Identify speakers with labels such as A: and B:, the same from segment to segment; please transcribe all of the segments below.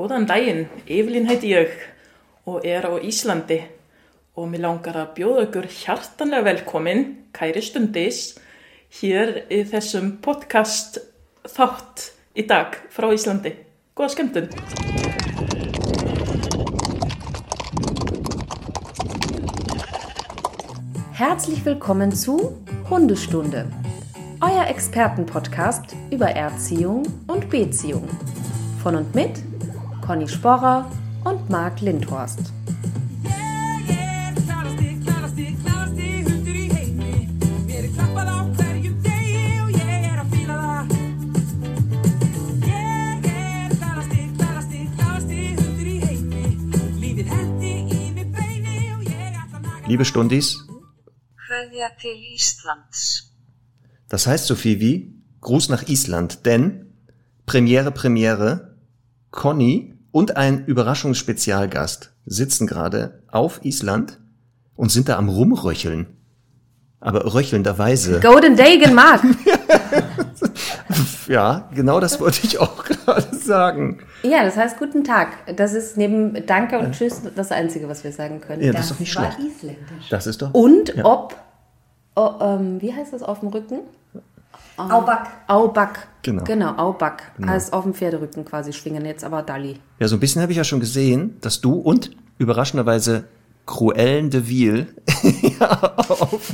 A: Góðan daginn, Evelyn heiti ég og er á Íslandi og mér langar að bjóða ykkur hjartanlega velkomin, kæri stundis, hér í þessum podcast þátt í dag frá Íslandi. Góða skemmtun!
B: Herzlich willkommen zu Hundestunde, euer Expertenpodcast über Erziehung und Beziehung. Von und mit Conny Sporrer und Marc Lindhorst.
C: Liebe Stundis, das heißt so viel wie Gruß nach Island, denn Premiere, Premiere, Conny und ein Überraschungsspezialgast sitzen gerade auf Island und sind da am Rumröcheln. Aber röchelnderweise.
B: Golden Dagen, Marc!
C: Ja, genau das wollte ich auch gerade sagen.
B: ja, das heißt guten Tag. Das ist neben Danke und Tschüss das Einzige, was wir sagen können.
C: Ja, das ist doch nicht schlecht.
D: isländisch.
C: Das ist doch.
B: Und ob, oh, ähm, wie heißt das auf dem Rücken?
D: Auback.
B: Auback.
C: Genau.
B: Genau, Auback. Heißt auf dem Pferderücken quasi schwingen, jetzt aber Dali.
C: Ja, so ein bisschen habe ich ja schon gesehen, dass du und überraschenderweise Cruellen de Vil ja, auf,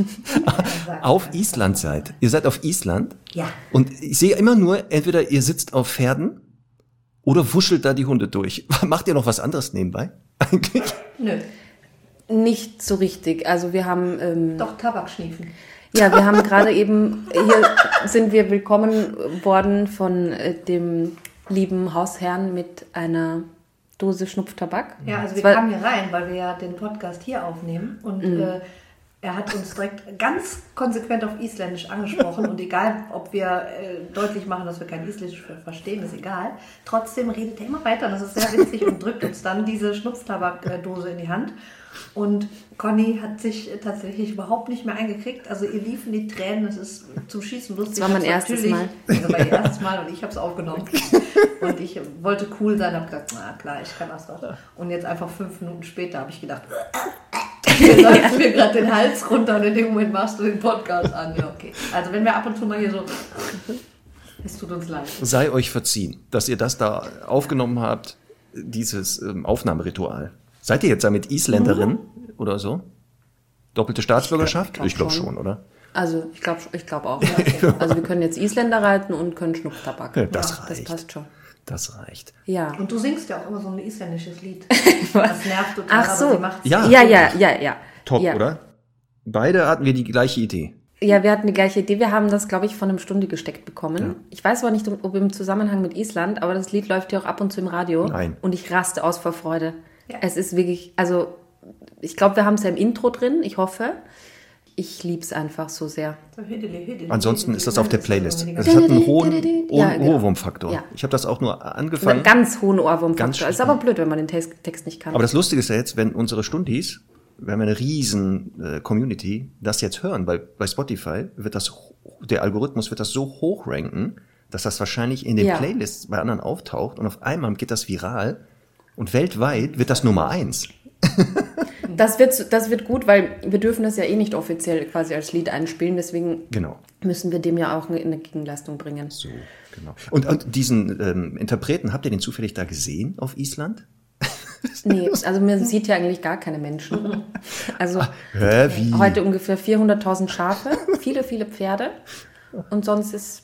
C: auf Island seid. Ihr seid auf Island.
D: Ja.
C: Und ich sehe immer nur, entweder ihr sitzt auf Pferden oder wuschelt da die Hunde durch. Macht ihr noch was anderes nebenbei? Eigentlich?
D: Nö.
B: Nicht so richtig. Also wir haben, ähm,
D: Doch Tabak schniefen.
B: Ja, wir haben gerade eben, hier sind wir willkommen worden von äh, dem lieben Hausherrn mit einer Dose Schnupftabak.
D: Ja, also wir kamen hier rein, weil wir ja den Podcast hier aufnehmen und äh, er hat uns direkt ganz konsequent auf Isländisch angesprochen und egal, ob wir äh, deutlich machen, dass wir kein Isländisch ver- verstehen, ist egal. Trotzdem redet er immer weiter, das ist sehr witzig und drückt uns dann diese Schnupftabakdose in die Hand. Und Conny hat sich tatsächlich überhaupt nicht mehr eingekriegt. Also ihr liefen die Tränen, das ist zum Schießen lustig.
B: Das war mein erstes
D: natürlich- Das war ihr erstes Mal und ich habe es aufgenommen. Und ich wollte cool sein, habe gesagt, na klar, ich kann das doch. Und jetzt einfach fünf Minuten später habe ich gedacht, mir läuft mir gerade den Hals runter und in dem Moment machst du den Podcast an. Ja, okay. Also wenn wir ab und zu mal hier so, es tut uns leid.
C: Sei euch verziehen, dass ihr das da aufgenommen habt, dieses ähm, Aufnahmeritual. Seid ihr jetzt damit Isländerin oder so? Doppelte Staatsbürgerschaft?
B: glaub
C: Ich glaube
B: schon.
C: schon, oder?
B: Also ich glaube ich glaub auch. Ja. Also wir können jetzt Isländer reiten und können Schnupftabak.
C: Ja, das
B: Das
C: reicht.
B: passt schon.
C: Das reicht.
B: Ja.
D: Und du singst ja auch immer so ein isländisches Lied. Das nervt total,
B: Ach
D: aber
B: so.
C: Ja.
B: Ja, ja, ja, ja.
C: Top,
B: ja.
C: oder? Beide hatten wir die gleiche Idee.
B: Ja, wir hatten die gleiche Idee. Wir haben das, glaube ich, von einem Stunde gesteckt bekommen. Ich weiß aber nicht, ob im Zusammenhang mit Island, aber das Lied läuft ja auch ab und zu im Radio.
C: Nein.
B: Und ich raste aus vor Freude.
D: Ja.
B: Es ist wirklich, also ich glaube, wir haben es ja im Intro drin. Ich hoffe. Ich liebe es einfach so sehr.
C: Ansonsten ist das auf der Playlist.
D: hüdeli.
C: Es hat einen hohen,
B: genau.
C: Ohrwurmfaktor.
B: Ja.
C: Ich habe das auch nur angefangen.
B: ganz hohen Ohrwurmfaktor. Ist aber blöd, wenn man den Text, nicht kann.
C: Aber das Lustige ist ja jetzt, wenn unsere Stundis, wir haben eine riesen äh, Community, das jetzt hören, weil bei Spotify wird das, der Algorithmus wird das so hoch ranken, dass das wahrscheinlich in den
B: Ja.
C: Playlists bei anderen auftaucht und auf einmal geht das viral und weltweit wird das Nummer eins.
B: Das wird, das wird gut, weil wir dürfen das ja eh nicht offiziell quasi als Lied einspielen. Deswegen
C: Genau.
B: müssen wir dem ja auch eine, eine Gegenleistung bringen.
C: So, genau. Und, und diesen ähm, Interpreten, habt ihr den zufällig da gesehen auf Island?
B: Nee, also man sieht ja eigentlich gar keine Menschen. Also
C: Hä, wie?
B: heute ungefähr 400.000 Schafe, viele, viele Pferde. Und sonst ist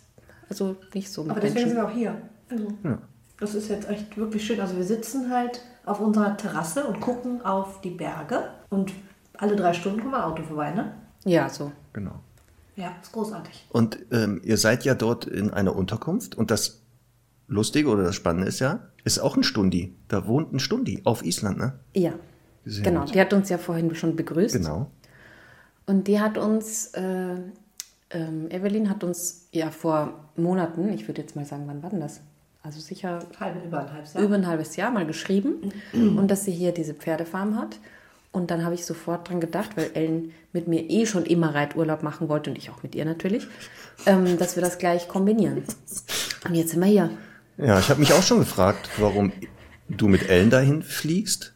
B: also nicht so mit
D: Aber deswegen sind
B: Menschen.
D: wir auch hier. Also, Das ist jetzt echt wirklich schön. Also wir sitzen halt auf unserer Terrasse und gucken auf die Berge und alle drei Stunden kommt ein Auto vorbei, ne?
B: Ja, so.
C: Genau.
D: Ja, ist großartig.
C: Und ähm, ihr seid ja dort in einer Unterkunft und das Lustige oder das Spannende ist ja, ist auch ein Stundi. Da wohnt ein Stundi auf Island, ne?
B: Ja.
C: Sehr
B: genau,
C: gut.
B: die hat uns ja vorhin schon begrüßt.
C: Genau.
B: Und die hat uns, äh, ähm, Evelyn hat uns ja vor Monaten, ich würde jetzt mal sagen, wann war denn das? Also sicher
D: Halb, über ein halbes Jahr.
B: über ein halbes Jahr mal geschrieben und dass sie hier diese Pferdefarm hat. Und dann habe ich sofort dran gedacht, weil Ellen mit mir eh schon immer Reiturlaub machen wollte und ich auch mit ihr natürlich, ähm, dass wir das gleich kombinieren. Und jetzt sind wir hier.
C: Ja, ich habe mich auch schon gefragt, warum du mit Ellen dahin fliegst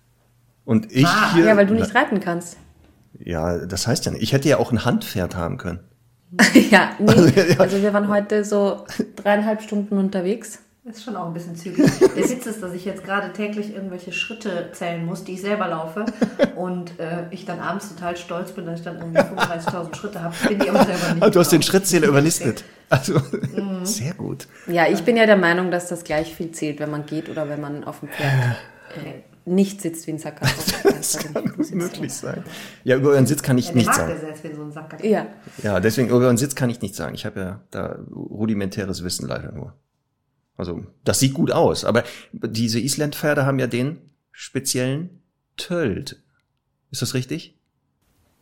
C: und ich
D: Ah,
C: hier.
B: Ja, weil du nicht reiten kannst.
C: Ja, das heißt ja nicht. Ich hätte ja auch ein Handpferd haben können.
B: ja, nee. Also wir waren heute so dreieinhalb Stunden unterwegs.
D: Das ist schon auch ein bisschen zügig. Der Witz ist, dass ich jetzt gerade täglich irgendwelche Schritte zählen muss, die ich selber laufe. Und äh, ich dann abends total stolz bin, dass ich dann irgendwie 35.000 Schritte habe. Bin die aber selber nicht.
C: Ah, du hast den. Schrittzähler überlistet. Also,
B: Mhm.
C: sehr gut.
B: Ja, ich bin ja der Meinung, dass das gleich viel zählt, wenn man geht oder wenn man auf dem Pferd äh, nicht sitzt wie ein Sack.
C: Das kann möglich sein. Ja, über euren Sitz kann ich
D: Ja,
C: nichts
D: mag der
C: sagen.
D: selbst wie so ein.
B: Ja,
C: Ja, deswegen über euren Sitz kann ich nichts sagen. Ich habe ja da rudimentäres Wissen leider nur. Also, das sieht gut aus, aber diese Islandpferde haben ja den speziellen Tölt. Ist das richtig?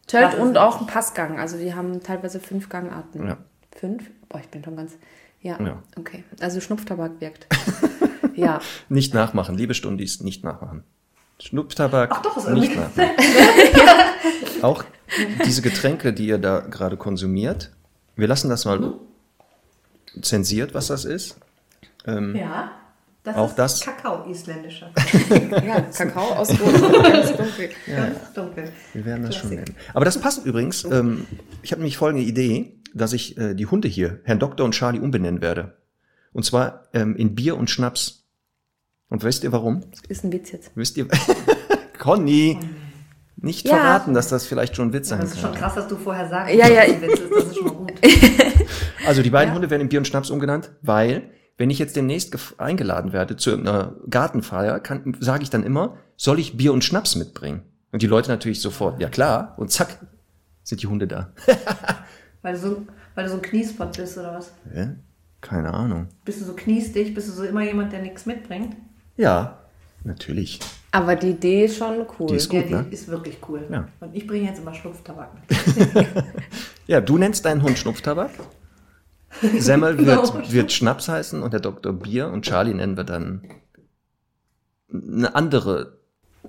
B: Tölt und auch ein Passgang. Also die haben teilweise fünf Gangarten.
C: Ja.
B: Fünf? Boah, ich bin schon ganz. Ja,
C: Ja.
B: okay. Also Schnupftabak wirkt. ja.
C: Nicht nachmachen, liebe Stundis, nicht nachmachen. Schnupftabak
D: Ach doch, ist
C: nicht nachmachen. Auch diese Getränke, die ihr da gerade konsumiert, wir lassen das mal zensiert, was das ist. Ähm,
D: Ja. Das
C: Auch
D: ist
C: das-
D: Kakao isländischer.
B: ja, Kakao aus Boden. ganz dunkel.
D: Ganz dunkel.
C: Wir werden das schon
D: Klassik.
C: nennen. Aber das passt übrigens. Ähm, ich habe nämlich folgende Idee, dass ich äh, die Hunde hier, Herrn Doktor und Charlie, umbenennen werde. Und zwar ähm, in Bier und Schnaps. Und wisst ihr warum?
B: Ist ein Witz jetzt.
C: Wisst ihr? Conny! Nicht
B: Ja.
C: verraten, dass das vielleicht schon ein Witz sein
D: Das ist schon
C: kann.
D: krass, dass du vorher sagst,
B: Ja, ja,
D: dass es ein Witz ist. Das ist schon mal gut.
C: Also die beiden Hunde werden in Bier und Schnaps umgenannt, weil wenn ich jetzt demnächst eingeladen werde zu einer Gartenfeier, kann- sage ich dann immer, soll ich Bier und Schnaps mitbringen? Und die Leute natürlich sofort, ja klar, und zack, sind die Hunde da.
D: Weil du so, weil du so ein Kniespot bist oder was?
C: Ja? Keine Ahnung.
D: Bist du so kniestig? Bist du so immer jemand, der nichts mitbringt?
C: Ja, natürlich.
B: Aber die Idee ist schon cool.
C: Die ist
D: ja,
C: Gut,
D: die
C: ne?
D: ist wirklich cool.
C: Ja.
D: Und ich bringe jetzt immer Schlupftabak mit.
C: Ja, du nennst deinen Hund Schnupftabak. Semmel
D: Genau.
C: wird, wird Schnaps heißen und der Doktor Bier und Charlie nennen wir dann eine andere,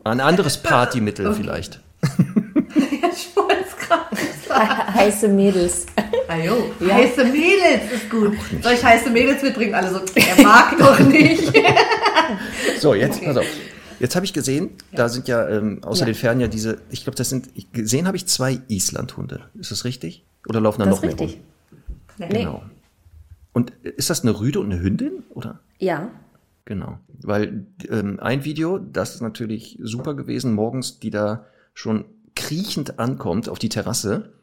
C: ein anderes Partymittel vielleicht.
D: ich wollte es gerade sagen.
B: Heiße Mädels.
D: Ajo, heiße Mädels ist gut. Soll ich heiße Mädels mitbringen? Alle so, er mag doch nicht.
C: So, jetzt, pass auf. Jetzt habe ich gesehen, da sind ja ähm, außer
B: Ja.
C: den Pferden ja diese, ich glaube, das sind, gesehen habe ich zwei Islandhunde. Ist das richtig? Oder laufen da noch
B: ist
C: mehr
B: richtig.
C: rum?
B: Nee.
C: Genau. Und ist das eine Rüde und eine Hündin? Oder?
B: Ja.
C: Genau. Weil ähm, ein Video, das ist natürlich super gewesen, morgens, die da schon kriechend ankommt auf die Terrasse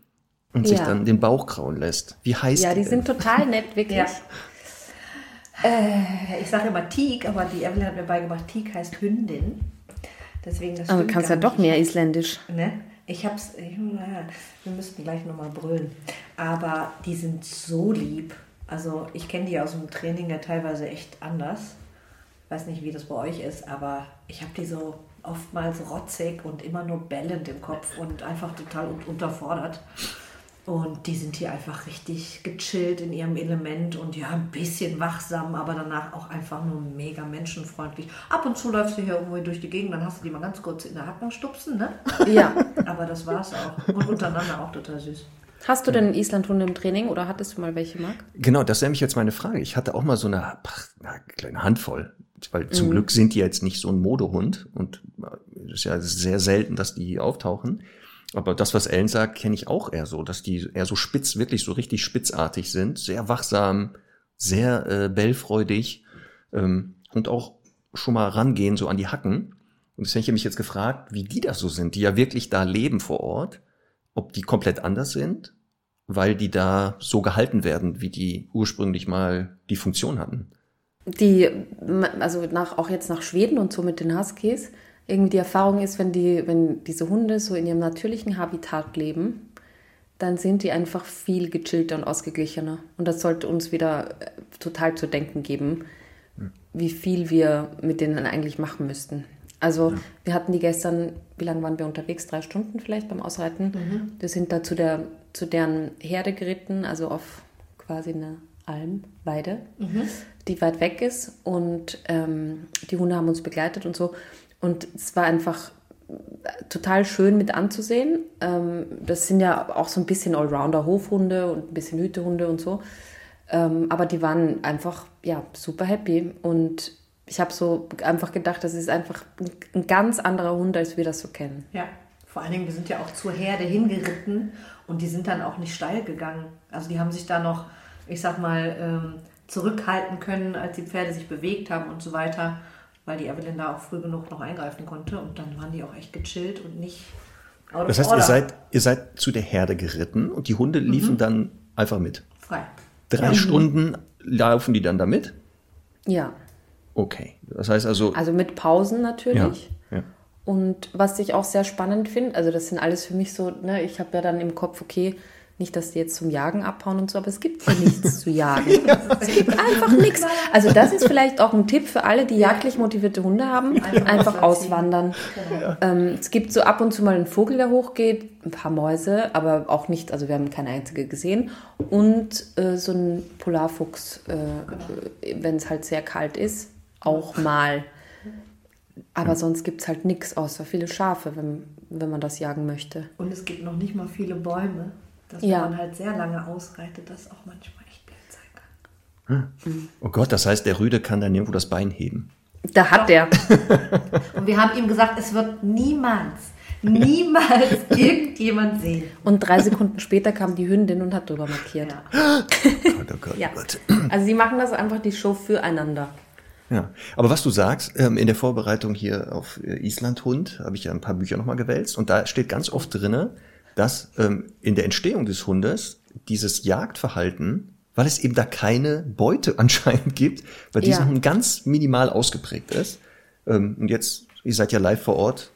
C: und sich
B: Ja.
C: dann den Bauch krauen lässt. Wie heißt
B: Ja, die
C: denn?
B: sind total nett, wirklich.
D: Ja. Äh, ich sage immer Teak, aber die Evelyn hat mir beigebracht, Teak heißt Hündin. Deswegen das
B: Aber du kannst ja doch mehr Isländisch.
D: Ne? Ich hab's, ich, wir müssten gleich nochmal brüllen. Aber die sind so lieb. Also ich kenne die aus dem Training ja teilweise echt anders. Weiß nicht, wie das bei euch ist, aber ich habe die so oftmals rotzig und immer nur bellend im Kopf und einfach total un- unterfordert. Und die sind hier einfach richtig gechillt in ihrem Element und ja, ein bisschen wachsam, aber danach auch einfach nur mega menschenfreundlich. Ab und zu läufst du hier irgendwo durch die Gegend, dann hast du die mal ganz kurz in der Hacken stupsen, ne?
B: Ja.
D: Aber das war's auch. Und untereinander auch total süß.
B: Hast du denn Islandhunde im Training oder hattest du mal welche, Marc?
C: Genau, das ist nämlich jetzt meine Frage. Ich hatte auch mal so eine, ach, eine kleine Handvoll. Weil
B: Mhm.
C: zum Glück sind die jetzt nicht so ein Modehund und es ist ja sehr selten, dass die auftauchen. Aber das, was Ellen sagt, kenne ich auch eher so, dass die eher so spitz, wirklich so richtig spitzartig sind, sehr wachsam, sehr äh, bellfreudig ähm, und auch schon mal rangehen, so an die Hacken. Und deswegen habe ich mich jetzt gefragt, wie die das so sind, die ja wirklich da leben vor Ort, ob die komplett anders sind, weil die da so gehalten werden, wie die ursprünglich mal die Funktion hatten.
B: Die, also nach, auch jetzt nach Schweden und so mit den Huskies, irgendwie die Erfahrung ist, wenn die, wenn diese Hunde so in ihrem natürlichen Habitat leben, dann sind die einfach viel gechillter und ausgeglichener. Und das sollte uns wieder äh, total zu denken geben, wie viel wir mit denen eigentlich machen müssten. Also wir hatten die gestern, wie lange waren wir unterwegs? Drei Stunden vielleicht beim Ausreiten. Wir sind da zu, der, zu deren Herde geritten, also auf quasi eine Alm, Weide, die weit weg ist. Und ähm, die Hunde haben uns begleitet und so. Und es war einfach total schön mit anzusehen. Ähm, das sind ja auch so ein bisschen Allrounder-Hofhunde und ein bisschen Hütehunde und so. Ähm, aber die waren einfach ja super happy und ich habe so einfach gedacht, das ist einfach ein ganz anderer Hund, als wir das so kennen.
D: Ja, vor allen Dingen, wir sind ja auch zur Herde hingeritten und die sind dann auch nicht steil gegangen. Also die haben sich da noch, ich sag mal, ähm, zurückhalten können, als die Pferde sich bewegt haben und so weiter, weil die Evelyn da auch früh genug noch eingreifen konnte und dann waren die auch echt gechillt und nicht out of
C: Das heißt, ihr
D: order.
C: seid, ihr seid zu der Herde geritten und die Hunde liefen dann einfach mit.
D: frei.
C: Drei Stunden laufen die dann da mit?
B: Ja,
C: Okay. Das heißt also,
B: also mit Pausen
C: ja,
B: natürlich.
C: ja.
B: Und was ich auch sehr spannend finde, also das sind alles für mich so, ne, ich habe ja dann im Kopf, okay, nicht, dass die jetzt zum Jagen abhauen und so, aber es gibt hier nichts zu jagen. Es gibt einfach nichts. Also das ist vielleicht auch ein Tipp für alle, die jagdlich motivierte Hunde haben,
D: Einfach
B: einfach
D: auswandern.
B: auswandern. Ähm, es gibt so ab und zu mal einen Vogel, der hochgeht, ein paar Mäuse, aber auch nicht, also wir haben keine einzige gesehen. Und äh, so ein Polarfuchs, äh, wenn es halt sehr kalt ist, auch mal. Aber sonst gibt es halt nichts außer viele Schafe, wenn, wenn man das jagen möchte.
D: Und es gibt noch nicht mal viele Bäume, dass
B: Ja.
D: man halt sehr lange ausreitet, das auch manchmal echt blöd sein kann.
C: oh Gott, das heißt, der Rüde kann dann irgendwo das Bein heben.
B: Da hat der.
D: Und wir haben ihm gesagt, es wird niemals, niemals irgendjemand sehen.
B: Und drei Sekunden später kam die Hündin und hat drüber markiert.
D: Ja.
C: Gott, oh Gott,
B: Ja.
C: oh Gott.
B: Also sie machen das einfach die Show füreinander.
C: Ja, aber was du sagst, ähm, in der Vorbereitung hier auf äh, Islandhund habe ich ja ein paar Bücher nochmal gewälzt und da steht ganz oft drinne, dass ähm, in der Entstehung des Hundes dieses Jagdverhalten, weil es eben da keine Beute anscheinend gibt, bei diesem
B: Ja.
C: Hund ganz minimal ausgeprägt ist. Ähm, und jetzt, ihr seid ja live vor Ort,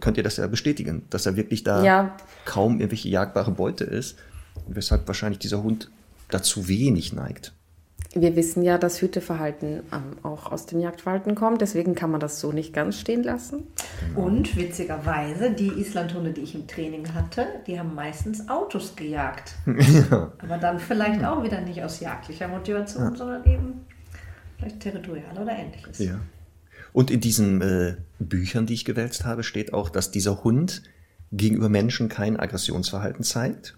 C: könnt ihr das ja bestätigen, dass er wirklich da
B: Ja.
C: kaum irgendwelche jagbare Beute ist, weshalb wahrscheinlich dieser Hund dazu wenig neigt.
B: Wir wissen ja, dass Hüteverhalten ähm, auch aus dem Jagdverhalten kommt, deswegen kann man das so nicht ganz stehen lassen.
D: Und witzigerweise, die Islandhunde, die ich im Training hatte, die haben meistens Autos gejagt. Aber dann vielleicht auch wieder nicht aus jagdlicher Motivation, sondern eben vielleicht territorial oder ähnliches.
C: Ja. Und in diesen äh, Büchern, die ich gewälzt habe, steht auch, dass dieser Hund gegenüber Menschen kein Aggressionsverhalten zeigt.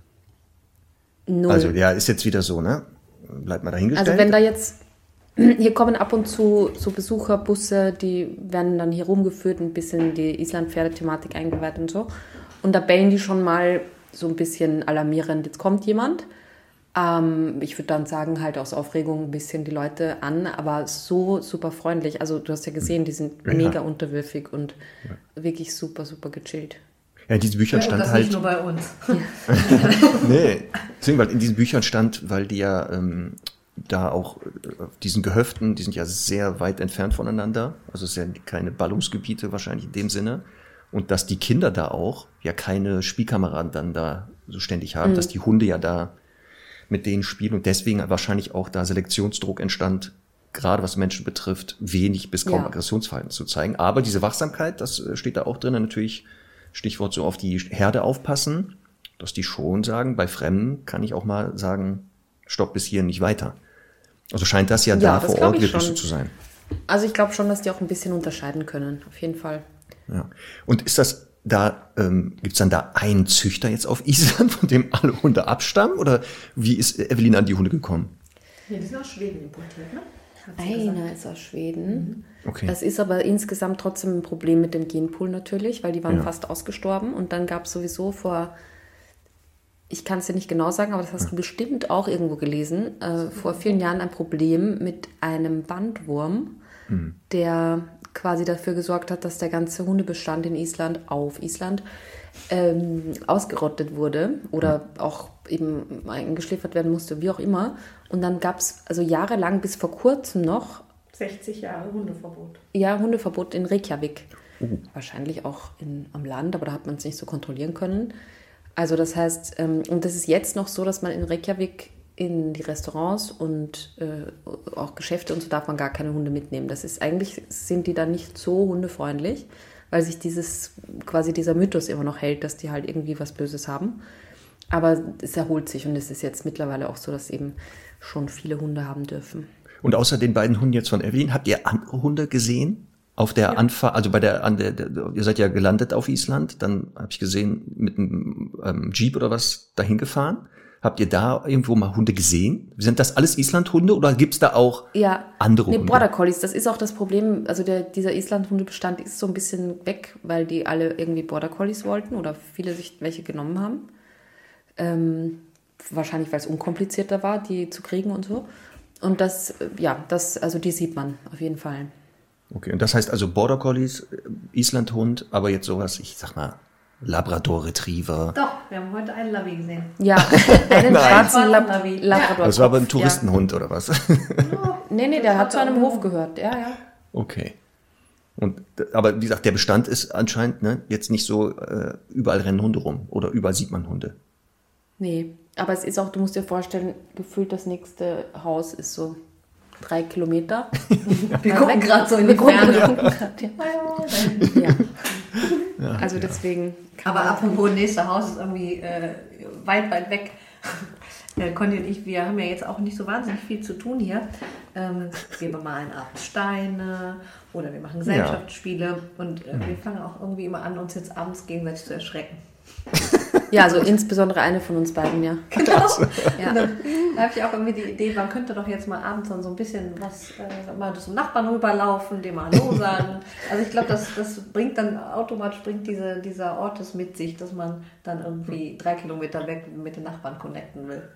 B: Null.
C: Also ja, ist jetzt wieder so, ne? Bleibt mal dahingestellt.
B: Also wenn da jetzt, hier kommen ab und zu so Besucherbusse, die werden dann hier rumgeführt, ein bisschen in die Island-Pferde-Thematik eingeweiht und so. Und da bellen die schon mal so ein bisschen alarmierend, jetzt kommt jemand. Ähm, ich würde dann sagen, halt aus Aufregung ein bisschen die Leute an, aber so super freundlich. Also du hast ja gesehen, die sind
C: Ja.
B: mega unterwürfig und wirklich super, super gechillt.
C: Ja, in diesen Büchern
D: Ja,
C: stand
D: das
C: halt.
D: nicht nur bei uns.
C: Nee, deswegen, weil in diesen Büchern stand, weil die ja ähm, da auch äh, diesen Gehöften, die sind ja sehr weit entfernt voneinander, also es sind ja keine Ballungsgebiete wahrscheinlich in dem Sinne. Und dass die Kinder da auch ja keine Spielkameraden dann da so ständig haben, dass die Hunde ja da mit denen spielen und deswegen wahrscheinlich auch da Selektionsdruck entstand, gerade was Menschen betrifft, wenig bis kaum
B: Ja.
C: Aggressionsverhalten zu zeigen. Aber diese Wachsamkeit, das äh, steht da auch drin, natürlich Stichwort so auf die Herde aufpassen, dass die schon sagen, bei Fremden kann ich auch mal sagen, stopp bis hier nicht weiter. Also scheint das ja,
B: Ja,
C: da
B: das
C: vor Ort
B: ich
C: wirklich so zu sein.
B: Also ich glaube schon, dass die auch ein bisschen unterscheiden können, auf jeden Fall.
C: Ja. Und ist das da, ähm, gibt es dann da einen Züchter jetzt auf Island, von dem alle Hunde abstammen? Oder wie ist Evelyn an die Hunde gekommen?
D: Nee, die sind aus Schweden importiert, ne?
B: Einer ist aus Schweden.
C: Okay.
B: Das ist aber insgesamt trotzdem ein Problem mit dem Genpool natürlich, weil die waren
C: Ja.
B: fast ausgestorben. Und dann gab es sowieso vor, ich kann es dir nicht genau sagen, aber das hast du bestimmt auch irgendwo gelesen, äh, vor vielen Jahren ein Problem mit einem Bandwurm, der quasi dafür gesorgt hat, dass der ganze Hundebestand in Island, auf Island, ähm, ausgerottet wurde oder auch eben eingeschläfert werden musste, wie auch immer. Und dann gab es also jahrelang bis vor kurzem noch
D: 60 Jahre Hundeverbot.
B: ja, Hundeverbot in Reykjavik. Wahrscheinlich auch in, am Land, aber da hat man es nicht so kontrollieren können. Also das heißt, ähm, und das ist jetzt noch so, dass man in Reykjavik in die Restaurants und äh, auch Geschäfte und so darf man gar keine Hunde mitnehmen. Das ist eigentlich, sind die dann nicht so hundefreundlich, weil sich dieses, quasi dieser Mythos immer noch hält, dass die halt irgendwie was Böses haben. Aber es erholt sich und es ist jetzt mittlerweile auch so, dass eben schon viele Hunde haben dürfen.
C: Und außer den beiden Hunden jetzt von Evelyn, habt ihr andere Hunde gesehen? Auf der Anfahrt, also bei der, an der, ihr seid ja gelandet auf Island, dann habe ich gesehen, mit einem ähm, Jeep oder was dahin gefahren. Habt ihr da irgendwo mal Hunde gesehen? Sind das alles Islandhunde oder gibt's da auch
B: Ja.
C: andere
B: nee,
C: Hunde?
B: Border Collies, das ist auch das Problem. Also der, dieser Island-Hundebestand ist so ein bisschen weg, weil die alle irgendwie Border Collies wollten oder viele sich welche genommen haben. Ähm, wahrscheinlich, weil es unkomplizierter war, die zu kriegen und so. Und das, äh, ja, das, also die sieht man auf jeden Fall.
C: Okay, und das heißt also Border Collies, äh, Islandhund, aber jetzt sowas, ich sag mal, Labrador Retriever.
D: Doch, wir haben heute einen Lavi gesehen.
B: Ja, einen schwarzen Lab Labrador.
C: Das war aber ein
B: Ja.
C: Touristenhund oder was?
B: Nee, nee, der hat zu einem Hof gehört. Ja, ja.
C: Okay. Und, aber wie gesagt, der Bestand ist anscheinend ne, jetzt nicht so, äh, überall rennen Hunde rum oder überall sieht man Hunde.
B: Nee, aber es ist auch, du musst dir vorstellen, gefühlt das nächste Haus ist so drei Kilometer.
D: Wir gucken gerade so in die Ferne.
B: ja. Ja. Also deswegen. kann
D: Aber apropos nächste Haus ist irgendwie äh, weit, weit weg. Äh, Conny und ich, wir haben ja jetzt auch nicht so wahnsinnig viel zu tun hier. Ähm, wir bemalen abends Steine oder wir machen Gesellschaftsspiele und äh, wir fangen auch irgendwie immer an, uns jetzt abends gegenseitig zu erschrecken.
B: Ja, also insbesondere eine von uns beiden, ja.
D: Genau.
B: Ja.
D: Und dann da habe ich auch irgendwie die Idee, man könnte doch jetzt mal abends dann so ein bisschen was, äh, mal zum Nachbarn rüberlaufen, dem mal Hallo sagen. Also ich glaube, das, das bringt dann automatisch bringt diese, dieser Ort es mit sich, dass man dann irgendwie drei Kilometer weg mit den Nachbarn connecten will.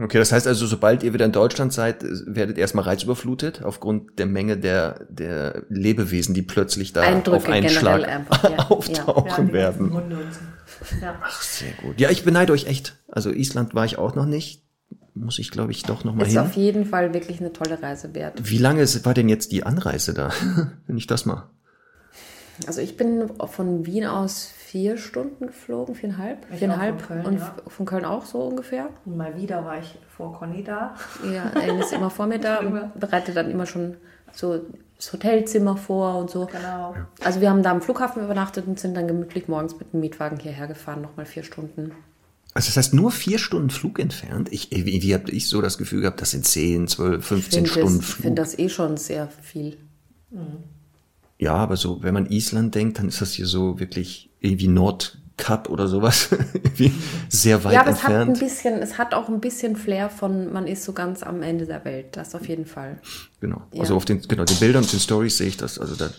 C: Okay, das heißt also, sobald ihr wieder in Deutschland seid, werdet erstmal reizüberflutet aufgrund der Menge der, der Lebewesen, die plötzlich da
B: Eindrücke
C: auf einen Schlag
B: einfach, ja.
C: auftauchen
D: ganzen
C: werden.
D: So. Ja.
C: Ach, sehr gut. Ja, ich beneide euch echt. Also Island war ich auch noch nicht. Muss ich, glaube ich, doch noch mal
B: Ist
C: hin.
B: auf jeden Fall wirklich eine tolle Reise wert.
C: Wie lange ist- war denn jetzt die Anreise da? Wenn ich das mal.
B: Also ich bin von Wien aus vier Stunden geflogen, viereinhalb,
D: Ich
B: viereinhalb
D: auch von Köln,
B: und
D: ja.
B: von Köln auch so ungefähr.
D: Und mal wieder war ich vor Conny da.
B: Ja, Ellen ist immer vor mir da und bereitet dann immer schon so das Hotelzimmer vor und so.
D: Genau.
B: Also wir haben da am Flughafen übernachtet und sind dann gemütlich morgens mit dem Mietwagen hierher gefahren, nochmal vier Stunden.
C: Also das heißt nur vier Stunden Flug entfernt. Ich, wie, wie habe ich so das Gefühl gehabt, das sind 10, 12, 15
B: Ich
C: Stunden
B: finde das,
C: Flug.
B: find das eh schon sehr viel.
C: Ja, aber so, wenn man Island denkt, dann ist das hier so wirklich irgendwie Nordkap oder sowas. sehr weit
B: ja, aber es hat ein
C: entfernt.
B: bisschen, es hat auch ein bisschen Flair von, man ist so ganz am Ende der Welt. Das auf jeden Fall.
C: Genau.
B: Ja.
C: Also auf den, genau, den Bildern und den Stories sehe ich das, also da,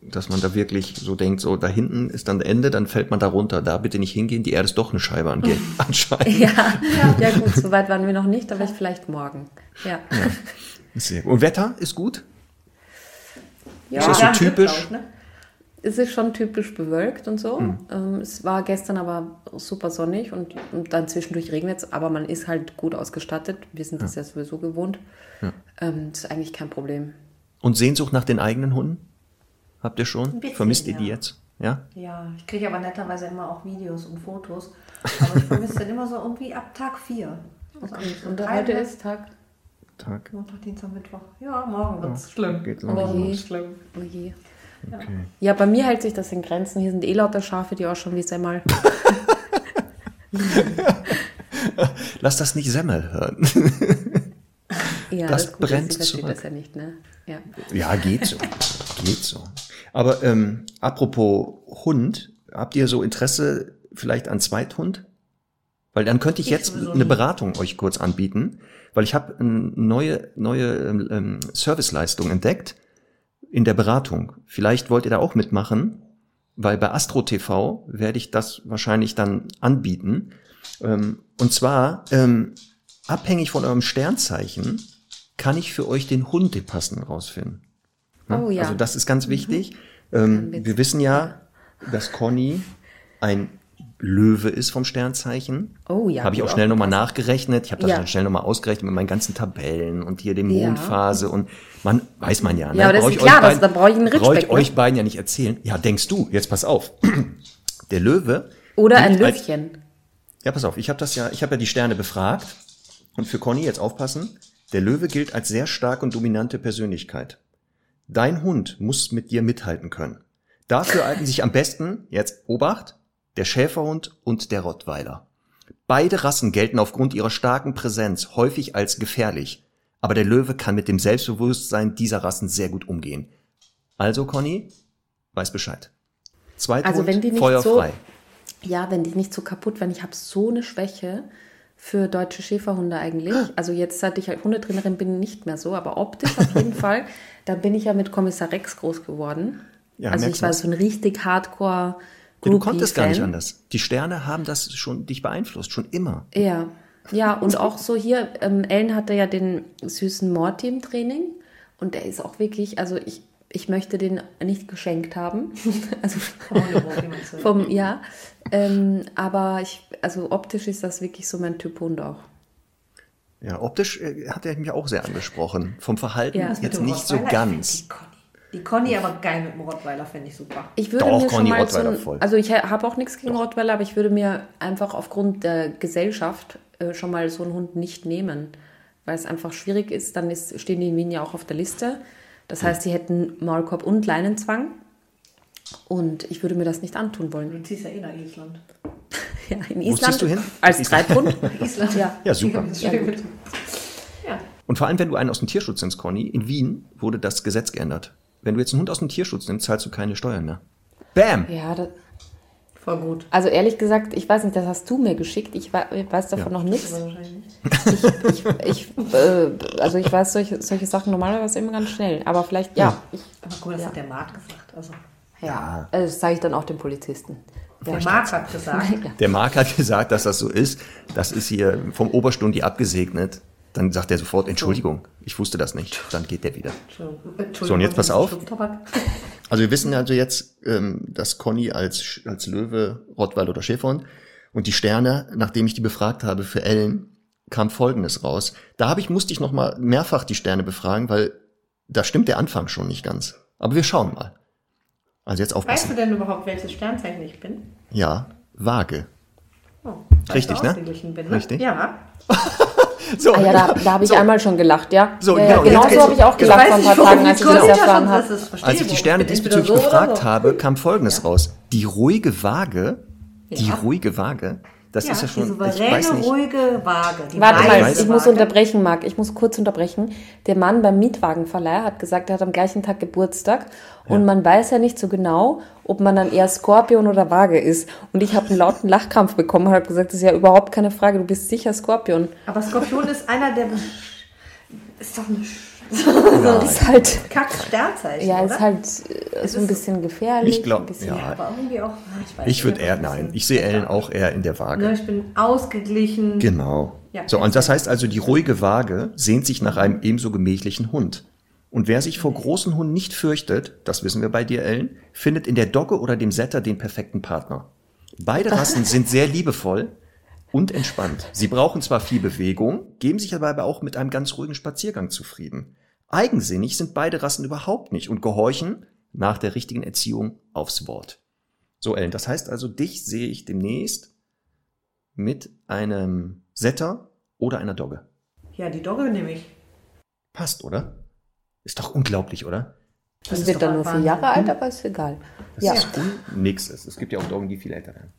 C: dass man da wirklich so denkt, so da hinten ist dann Ende, dann fällt man da runter. Da bitte nicht hingehen, die Erde ist doch eine Scheibe ange anscheinend.
B: Ja, ja, gut, so weit waren wir noch nicht, aber vielleicht morgen. Ja.
C: Sehr gut. Und Wetter ist gut?
B: Ja,
C: Ist das so
D: Ja,
C: typisch?
D: glaub ich, ne?
B: es ist schon typisch bewölkt und so.
C: Hm.
B: Ähm, es war gestern aber super sonnig und, und dann zwischendurch regnet es, aber man ist halt gut ausgestattet. Wir sind das ja sowieso gewohnt. Ähm, das ist eigentlich kein Problem.
C: Und Sehnsucht nach den eigenen Hunden? Habt ihr schon?
D: bisschen,
C: Vermisst ihr die
D: ja.
C: jetzt? Ja?
D: Ja, ich kriege aber netterweise immer auch Videos und Fotos. Aber ich vermisse dann immer so irgendwie ab Tag 4. Okay.
B: Und heute ist Tag.
C: Tag.
D: Montag, Dienstag, Mittwoch. Ja, morgen wird's schlimm.
C: Geht
B: Oh
C: langsam
B: je.
C: los.
D: schlimm.
B: Oh je.
C: Okay.
B: Ja, bei mir hält sich das in Grenzen. Hier sind eh lauter Schafe, die auch schon wie Semmel.
C: Lass das nicht Semmel hören.
B: Ja,
C: Das
B: Gute ist,
C: brennt
B: versteht
C: zurück.
B: das ja nicht, ne? Ja.
C: Ja, geht so. geht so. Aber ähm, apropos Hund, habt ihr so Interesse vielleicht an Zweithund? Weil dann könnte ich, jetzt eine. Beratung euch kurz anbieten, weil ich habe eine neue neue ähm, ähm, Serviceleistung entdeckt in der Beratung. Vielleicht wollt ihr da auch mitmachen, weil bei Astro TV werde ich das wahrscheinlich dann anbieten. Ähm, und zwar ähm, abhängig von eurem Sternzeichen kann ich für euch den Hund, den passenden, rausfinden. Ne?
B: Oh ja.
C: Also das ist ganz wichtig. Ähm,
B: Ein Witz.
C: wir wissen ja, dass Conny ein Löwe ist vom Sternzeichen.
B: Oh ja,
C: Habe ich auch schnell nochmal nachgerechnet. Ich habe das
B: Ja.
C: dann schnell nochmal ausgerechnet mit meinen ganzen Tabellen und hier dem
B: Ja.
C: Mondphase und man weiß man ja. Ne?
B: Ja, aber das
C: Brauch
B: ist klar,
C: euch
B: das-
C: beiden-
B: da brauche ich einen
C: brauch
B: Ritschbeck,
C: ich
B: ne?
C: euch beiden ja nicht erzählen. Ja, denkst du, jetzt pass auf. Der Löwe.
B: Oder ein
C: gilt als-
B: Löwchen.
C: ja, pass auf, ich habe das ja, ich habe ja die Sterne befragt und für Conny jetzt aufpassen. Der Löwe gilt als sehr stark und dominante Persönlichkeit. Dein Hund muss mit dir mithalten können. Dafür eignen sich am besten, jetzt Obacht, der Schäferhund und der Rottweiler. Beide Rassen gelten aufgrund ihrer starken Präsenz häufig als gefährlich, aber der Löwe kann mit dem Selbstbewusstsein dieser Rassen sehr gut umgehen. Also, Conny, weiß Bescheid. Zweithund,
B: Also wenn die nicht
C: Feuer
B: so-. Ja, wenn die nicht so kaputt werden. Ich habe so eine Schwäche für deutsche Schäferhunde eigentlich. Also jetzt, seit ich halt Hundetrainerin bin, nicht mehr so, aber optisch auf jeden Fall. Da bin ich ja mit Kommissar Rex groß geworden.
C: Ja,
B: also ich war so ein richtig Hardcore
C: Ja, du konntest gar nicht anders. Die Sterne haben das schon dich beeinflusst, schon immer.
B: Ja, ja, und auch so hier, ähm, Ellen hatte ja den süßen Morty im Training und der ist auch wirklich, also ich, ich möchte den nicht geschenkt haben. also vom, ja, ähm, aber ich, also optisch ist das wirklich so mein Typ Hund auch.
C: Ja, optisch äh, hat er mich auch sehr angesprochen. Vom Verhalten
B: Ja.
C: Jetzt nicht so ganz.
D: Die Conny. Aber geil mit dem Rottweiler, finde ich super.
B: Ich würde
C: Doch,
B: mir
C: Conny
B: schon mal so
C: Rottweiler
B: ein,
C: voll.
B: also ich habe auch nichts gegen Rottweiler, aber ich würde mir einfach aufgrund der Gesellschaft äh, schon mal so einen Hund nicht nehmen, weil es einfach schwierig ist. Dann ist, stehen die in Wien ja auch auf der Liste. Das heißt, sie hätten Maulkorb und Leinenzwang. Und ich würde mir das nicht antun wollen.
D: Du ziehst ja eh nach Island.
B: Ja, in
C: Wo
B: Island
C: ziehst du hin?
B: als
C: Island.
B: Treibhund.
D: Island.
B: Ja.
C: Ja, super.
D: Ja, gut. Ja.
C: Und vor allem, wenn du einen aus dem Tierschutz nimmst, Conny, in Wien wurde das Gesetz geändert. Wenn du jetzt einen Hund aus dem Tierschutz nimmst, zahlst du keine Steuern mehr. Bam!
B: Ja, das,
D: Voll gut.
B: also ehrlich gesagt, ich weiß nicht, das hast du mir geschickt. Ich ich weiß davon
C: Ja.
B: noch nichts.
D: Nicht.
B: Ich, ich, äh, also ich weiß solche, solche Sachen normalerweise immer ganz schnell. Aber vielleicht, ja. Ich,
D: Aber guck mal, das hat der Marc gesagt. Also,
B: ja. Also das sage ich dann auch dem Polizisten. Ja.
D: der Marc hat gesagt.
C: Der Marc hat gesagt, dass das so ist. Das ist hier vom Oberstundi abgesegnet. Dann sagt er sofort, Entschuldigung, ich wusste das nicht. Dann geht der wieder. So, und jetzt pass auf. Also wir wissen also jetzt, ähm, dass Conny als, als Löwe, Rottweiler oder Schäferhund und die Sterne, nachdem ich die befragt habe für Ellen, kam Folgendes raus. Da habe ich, musste ich noch mal mehrfach die Sterne befragen, weil da stimmt der Anfang schon nicht ganz. Aber wir schauen mal. Also jetzt
D: Weißt du
C: aufpassen.
D: denn überhaupt, welches Sternzeichen ich bin?
C: Ja, Waage.
D: Oh,
C: Richtig, ne?
D: Bin, ne?
C: Richtig.
D: Ja.
C: So,
B: Ah ja, da, da habe ich
C: So.
B: einmal schon gelacht, ja.
C: So,
B: ja,
C: genau,
B: ja, genau so habe ich auch
C: genau.
B: gelacht vor ein paar Tagen, als ich das erfahren habe.
C: Als ich die Sterne diesbezüglich befragt habe, kam Folgendes raus. Die ruhige Waage, die
D: Ja.
C: ruhige Waage, das
D: ja,
C: ist ja
D: die
C: schon, ich
D: souveräne,
C: weiß nicht,
D: ruhige Waage. Die
B: Warte mal, ich muss unterbrechen, Marc. Ich muss kurz unterbrechen. Der Mann beim Mietwagenverleih hat gesagt, er hat am gleichen Tag Geburtstag und man weiß ja nicht so genau, ob man dann eher Skorpion oder Waage ist. Und ich habe einen lauten Lachkrampf bekommen und habe gesagt, das ist ja überhaupt keine Frage, du bist sicher Skorpion.
D: Aber Skorpion ist einer der. Ist doch ein
B: Das ist halt,
D: Kack-Sternzeichen.
B: ja,
D: oder?
B: ist halt äh, so ein bisschen gefährlich.
C: Ich glaub,
B: ein bisschen,
C: ja.
D: Aber irgendwie auch. Ich, weiß
C: ich würde eher, nein, ich sehe Ellen auch eher in der
D: Ne,
C: Waage.
D: ich bin ausgeglichen.
C: Genau.
D: Ja.
C: So, und das heißt also, die ruhige Waage sehnt sich nach einem ebenso gemächlichen Hund. Und wer sich vor großen Hunden nicht fürchtet, das wissen wir bei dir, Ellen, findet in der Dogge oder dem Setter den perfekten Partner. Beide Rassen sind sehr liebevoll und entspannt. Sie brauchen zwar viel Bewegung, geben sich aber auch mit einem ganz ruhigen Spaziergang zufrieden. Eigensinnig sind beide Rassen überhaupt nicht und gehorchen nach der richtigen Erziehung aufs Wort. So, Ellen, das heißt also, dich sehe ich demnächst mit einem Setter oder einer Dogge.
D: Ja, die Dogge nehme ich.
C: Passt, oder? Ist doch unglaublich, oder?
D: Das ist
B: wird dann nur vier. Jahre alt, aber ist egal.
C: Das
B: Ja,
C: ist un nix. Es gibt ja auch Doggen, die viel älter werden.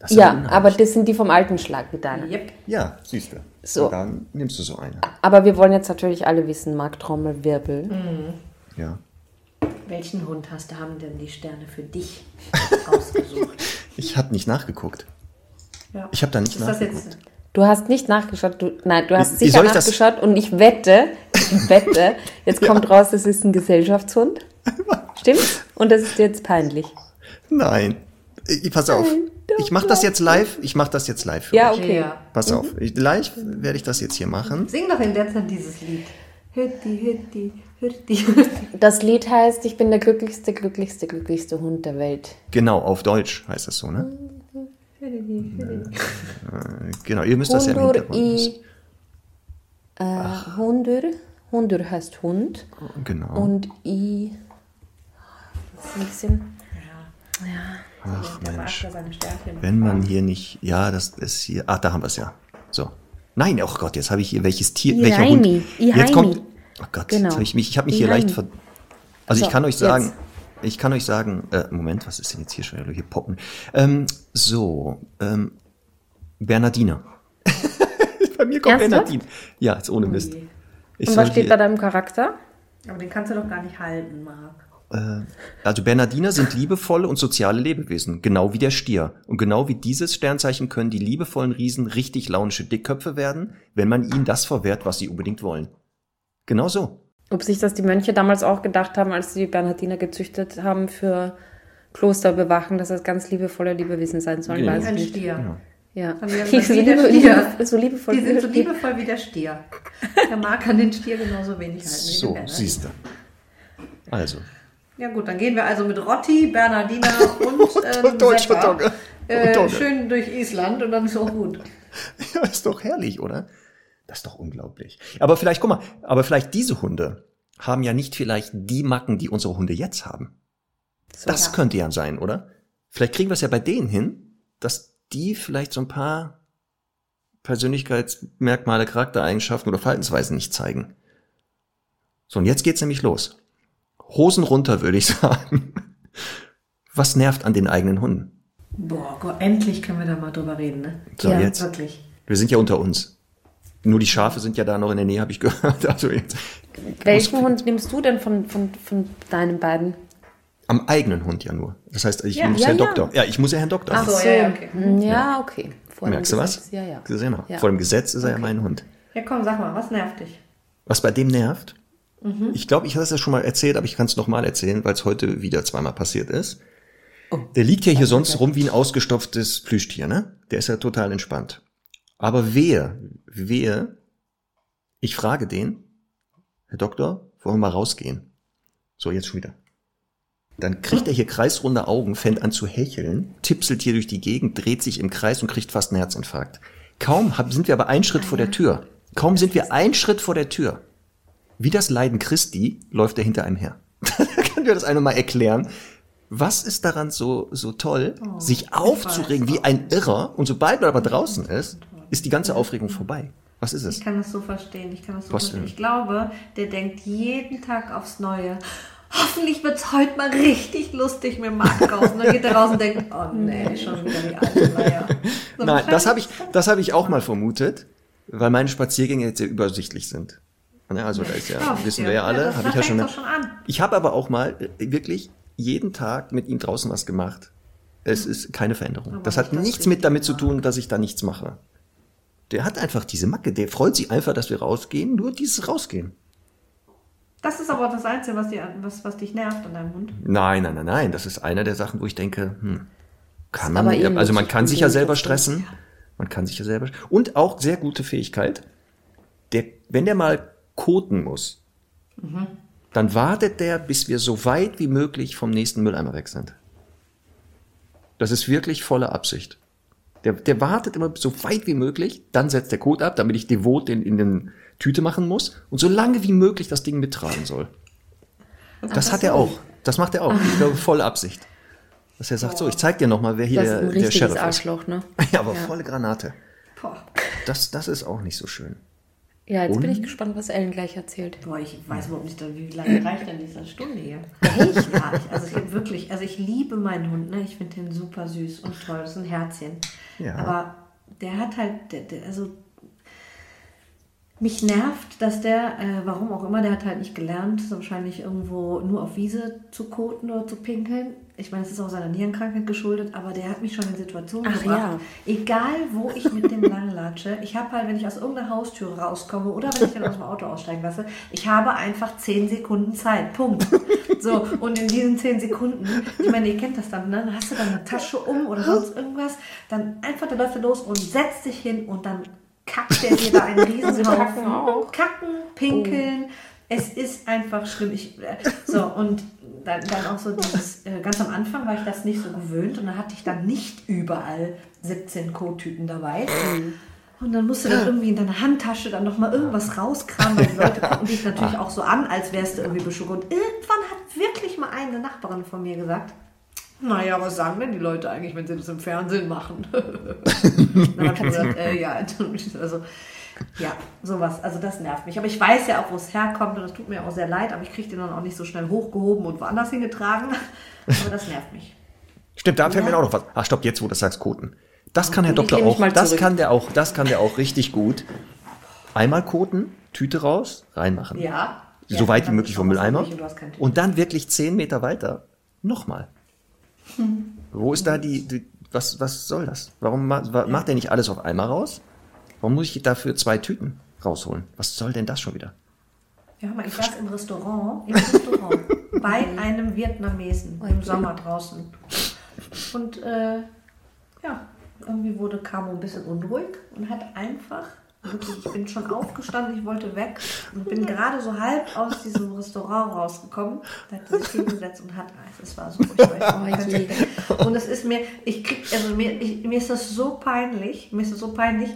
C: Das
B: ja aber das sind die vom alten Schlag mit deiner.
D: Yep.
C: Ja, siehst du.
B: So.
C: Und dann nimmst du so eine.
B: Aber wir wollen jetzt natürlich alle wissen, Marc Trommelwirbel.
D: Mhm.
C: Ja.
D: Welchen Hund hast du, haben denn die Sterne für dich ausgesucht?
C: Ich habe nicht nachgeguckt.
D: Ja.
C: Ich habe da nicht
D: Ist das
C: nachgeguckt.
D: jetzt.
B: Du hast nicht nachgeschaut, du, nein, du hast sicher
C: ich das-
B: nachgeschaut und ich wette, ich wette, jetzt kommt raus, das ist ein Gesellschaftshund. Stimmt's? Und das ist jetzt peinlich.
C: Nein. Ich, pass auf. Ich mache das jetzt live. Ich mache das jetzt live für
B: Ja,
C: euch.
B: okay.
D: Ja.
C: Pass auf. Ich, live werde ich das jetzt hier machen.
D: Sing doch in der Zeit dieses Lied. Hütti, Hütti, Hütti, Hütti.
B: Das Lied heißt, ich bin der glücklichste, glücklichste, glücklichste Hund der Welt.
C: Genau, auf Deutsch heißt das so, ne? Genau, ihr müsst das ja im
B: Hundur
C: Hintergrund
B: i...
C: wissen.
B: Äh, Hundur. Hundur heißt Hund.
C: Genau.
B: Und i... Das ist ein bisschen...
C: Ach Mensch. Wenn man hier nicht, ja, das ist hier, ach, da haben wir es ja. So. Nein, oh Gott, jetzt habe ich hier welches Tier,
B: Ihaimi,
C: welcher Hund.
B: Ihaimi.
C: Jetzt kommt, oh Gott,
B: Genau.
C: jetzt habe ich mich, ich habe mich hier
B: Ihaimi.
C: leicht ver, also
B: So,
C: ich kann euch sagen,
B: jetzt.
C: ich kann euch sagen, äh, Moment, was ist denn jetzt hier schon wieder hier poppen? Ähm, so, ähm, Bernardiner. Bei mir kommt
B: Ernsthaft?
C: Bernardin. Ja, jetzt ohne Mist. Ich
B: Und was steht
C: hier-
B: bei deinem Charakter?
D: Aber den kannst du doch gar nicht halten, Marc.
C: Äh, also Bernardiner sind liebevolle und soziale Lebewesen, genau wie der Stier. Und genau wie dieses Sternzeichen können die liebevollen Riesen richtig launische Dickköpfe werden, wenn man ihnen das verwehrt, was sie unbedingt wollen. Genau so.
B: Ob sich das die Mönche damals auch gedacht haben, als sie die Bernhardiner gezüchtet haben für Klosterbewachen, dass das ganz liebevolle Lebewesen sein sollen,
C: Genau.
B: weiß ich
D: Ein
B: nicht.
D: Stier.
B: Ja.
D: Wir
B: So, liebe, so liebevoll.
D: Die sind so
B: wie-
D: liebevoll wie der Stier. Der Mark kann den Stier genauso wenig halten
C: So, siehst du. Also,
D: Ja gut, dann gehen wir also mit Rotti, Bernardiner und ähm,
C: Deutsche
D: Seppa,
C: Dogge.
D: äh, schön durch Island und dann ist auch gut.
C: ja, ist doch herrlich, oder? Das ist doch unglaublich. Aber vielleicht, guck mal, aber vielleicht diese Hunde haben ja nicht vielleicht die Macken, die unsere Hunde jetzt haben. Das
D: ja.
C: könnte ja sein, oder? Vielleicht kriegen wir es ja bei denen hin, dass die vielleicht so ein paar Persönlichkeitsmerkmale, Charaktereigenschaften oder Verhaltensweisen nicht zeigen. So, und jetzt geht's nämlich los. Hosen runter, würde ich sagen. Was nervt an den eigenen Hunden?
D: Boah, Gott, endlich können wir da mal drüber reden, ne?
C: So,
B: Ja.
C: jetzt.
D: Wirklich.
C: Wir sind ja unter uns. Nur die Schafe sind ja da noch in der Nähe, habe ich gehört. Also jetzt.
B: Welchen Hund nimmst du denn von, von, von deinen beiden?
C: Am eigenen Hund ja nur. Das heißt, ich
D: Ja.
C: muss
B: Ja,
C: Herrn
B: ja.
C: Doktor. Ja, ich muss ja Herrn Doktor.
D: Ach so, ja, ja, okay.
B: Hm, Ja, okay. Vor
C: Merkst du was?
B: Ja, ja.
C: Genau.
B: Ja.
C: Vor dem Gesetz ist er ja mein Hund.
D: Ja, komm, sag mal, was nervt dich?
C: Was bei dem nervt? Ich glaube, ich habe es ja schon mal erzählt, aber ich kann es noch mal erzählen, weil es heute wieder zweimal passiert ist. Der liegt ja hier sonst rum wie ein ausgestopftes Plüschtier, ne? Der ist ja total entspannt. Aber wehe, wehe, ich frage den, Herr Doktor, wollen wir mal rausgehen? So, jetzt schon wieder. Dann kriegt er hier kreisrunde Augen, fängt an zu hecheln, tipselt hier durch die Gegend, dreht sich im Kreis und kriegt fast einen Herzinfarkt. Kaum sind wir aber einen Schritt vor der Tür. Kaum sind wir einen Schritt vor der Tür. Wie das Leiden Christi läuft er hinter einem her. Kann dir das eine mal erklären? Was ist daran so, so toll, sich aufzuregen wie ein Irrer und sobald man aber draußen ist, ist die ganze Aufregung vorbei. Was ist es?
D: Ich kann das so verstehen. Ich kann das so
C: Was
D: verstehen. Ich glaube, der denkt jeden Tag aufs Neue. Hoffentlich wird's heute mal richtig lustig mit Marc raus. Und dann geht er raus und denkt, oh nee, schon wieder die alte Leier. So
C: Nein, das habe ich, das habe ich auch mal vermutet, weil meine Spaziergänge jetzt sehr übersichtlich sind. Ne, Also da ist ja,
D: ich
C: wissen wir ja alle,
D: das
C: habe ich ja schon.
D: schon.
C: Ich habe aber auch mal äh, wirklich jeden Tag mit ihm draußen was gemacht. Es ist keine Veränderung.
D: Aber
C: Das hat
D: das
C: nichts mit damit zu tun, dass ich da nichts mache. Der hat einfach diese Macke. Der freut sich einfach, dass wir rausgehen. Nur dieses Rausgehen.
D: Das ist aber das Einzige, was, dir, was, was dich nervt an deinem Hund.
C: Nein, nein, nein, nein. Das ist eine der Sachen, wo ich denke, hm, kann man,
B: aber eh
C: also man kann sich ja selber stressen. Man kann sich ja selber, und auch sehr gute Fähigkeit. Der, wenn der mal koten muss, dann wartet der, bis wir so weit wie möglich vom nächsten Mülleimer weg sind. Das ist wirklich volle Absicht. Der, der wartet immer so weit wie möglich, dann setzt der Kot ab, damit ich devot den in den Tüte machen muss und so lange wie möglich das Ding mittragen soll. Das hat er auch. Das macht er auch. Ich glaube, volle Absicht. Dass er sagt, so, ich zeig dir noch mal, wer hier
B: Das ist
C: der,
B: ein
C: der Sheriff ist.
B: Arschloch, ne?
C: Ja, aber volle Granate. Das, das ist auch nicht so schön.
B: Ja, jetzt bin
C: Und?
B: ich gespannt, was Ellen gleich erzählt.
D: Boah, ich weiß überhaupt nicht, wie lange reicht denn diese Stunde hier? Echt? Ja, ich, also ich wirklich, also ich liebe meinen Hund, ne? Ich finde den super süß und toll, das ist ein Herzchen.
C: Ja.
D: Aber der hat halt, der, der, also mich nervt, dass der, äh, warum auch immer, der hat halt nicht gelernt, so wahrscheinlich irgendwo nur auf Wiese zu koten oder zu pinkeln. Ich meine, es ist auch seiner Nierenkrankheit geschuldet, aber der hat mich schon in Situationen
B: Ach
D: gebracht. Egal, wo ich mit dem langlatsche, ich habe halt, wenn ich aus irgendeiner Haustür rauskomme oder wenn ich dann aus dem Auto aussteigen lasse, ich habe einfach 10 Sekunden Zeit. Punkt. So, und in diesen 10 Sekunden, ich meine, ihr kennt das dann, ne? Dann hast du dann eine Tasche um oder sonst irgendwas, dann einfach, der läuft er los und setzt sich hin und dann kackt der dir da einen Riesenhaufen.
B: kacken?
D: Kacken, pinkeln. Es ist einfach schlimm. Ich, äh, so, und dann, dann auch so dieses, äh, ganz am Anfang war ich das nicht so gewöhnt und da hatte ich dann nicht überall 17 Kottüten dabei. Und dann musst du dann irgendwie in deiner Handtasche dann nochmal irgendwas rauskramen, weil die Leute gucken dich natürlich auch so an, als wärst du irgendwie bescheuert. Und irgendwann hat wirklich mal eine Nachbarin von mir gesagt, naja, was sagen denn die Leute eigentlich, wenn sie das im Fernsehen machen? dann hab ich gesagt, äh, ja, also, ja, sowas, also das nervt mich. Aber ich weiß ja auch, wo es herkommt und das tut mir auch sehr leid, aber ich kriege den dann auch nicht so schnell hochgehoben und woanders hingetragen. Aber das nervt mich.
C: Stimmt, da fällt mir auch noch was. Ach, stopp, jetzt, wo du sagst, Koten. Das kann Herr
B: Ich
C: Doktor auch.
B: mal
C: Das kann der auch. Das kann der auch richtig gut. Einmal koten, Tüte raus, reinmachen.
D: Ja, Ja,
C: so weit wie möglich vom Mülleimer.
D: und.
C: Und dann wirklich zehn Meter weiter nochmal.
D: Hm.
C: Wo ist da die, die was, was soll das? Warum ma, wa- macht er nicht alles auf einmal raus? Warum muss ich dafür zwei Tüten rausholen? Was soll denn das schon wieder?
D: Ja, mal, ich saß im Restaurant, im Restaurant, bei einem Vietnamesen im Sommer draußen. Und äh, ja, irgendwie wurde Camo ein bisschen unruhig und hat einfach, wirklich, ich bin schon aufgestanden, ich wollte weg und bin gerade so halb aus diesem Restaurant rausgekommen. Da hat er sich hingesetzt und hat Eis. Es war so furchtbar. Ich
B: Oh
D: und es ist mir, ich krieg, also mir, ich, mir ist das so peinlich, mir ist das so peinlich,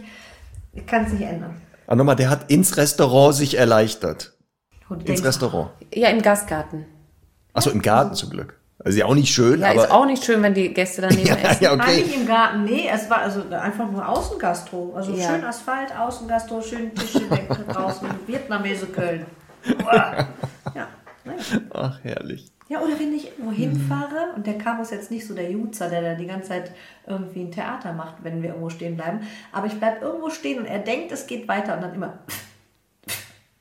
D: ich kann es nicht ändern.
C: Ah, nochmal, der hat ins Restaurant sich erleichtert.
D: Und
C: Ins
D: denkst,
C: Restaurant.
B: Ja, im Gastgarten.
C: Achso, im Garten zum Glück. Also ja auch nicht schön,
B: Ja,
C: aber.
B: ist auch nicht schön, wenn die Gäste daneben
C: ja,
B: essen.
C: ja,
D: Nein,
C: okay.
D: nicht im Garten, nee, es war also einfach nur Außengastro. Also
B: Ja.
D: schön Asphalt, Außengastro, schön Tische weg draußen, Vietnamese Köln. Ja, naja.
C: Ach, herrlich.
D: ja, oder wenn ich irgendwo hinfahre und der Caro ist jetzt nicht so der Jutzer, der da die ganze Zeit irgendwie ein Theater macht, wenn wir irgendwo stehen bleiben. Aber ich bleibe irgendwo stehen und er denkt, es geht weiter und dann immer.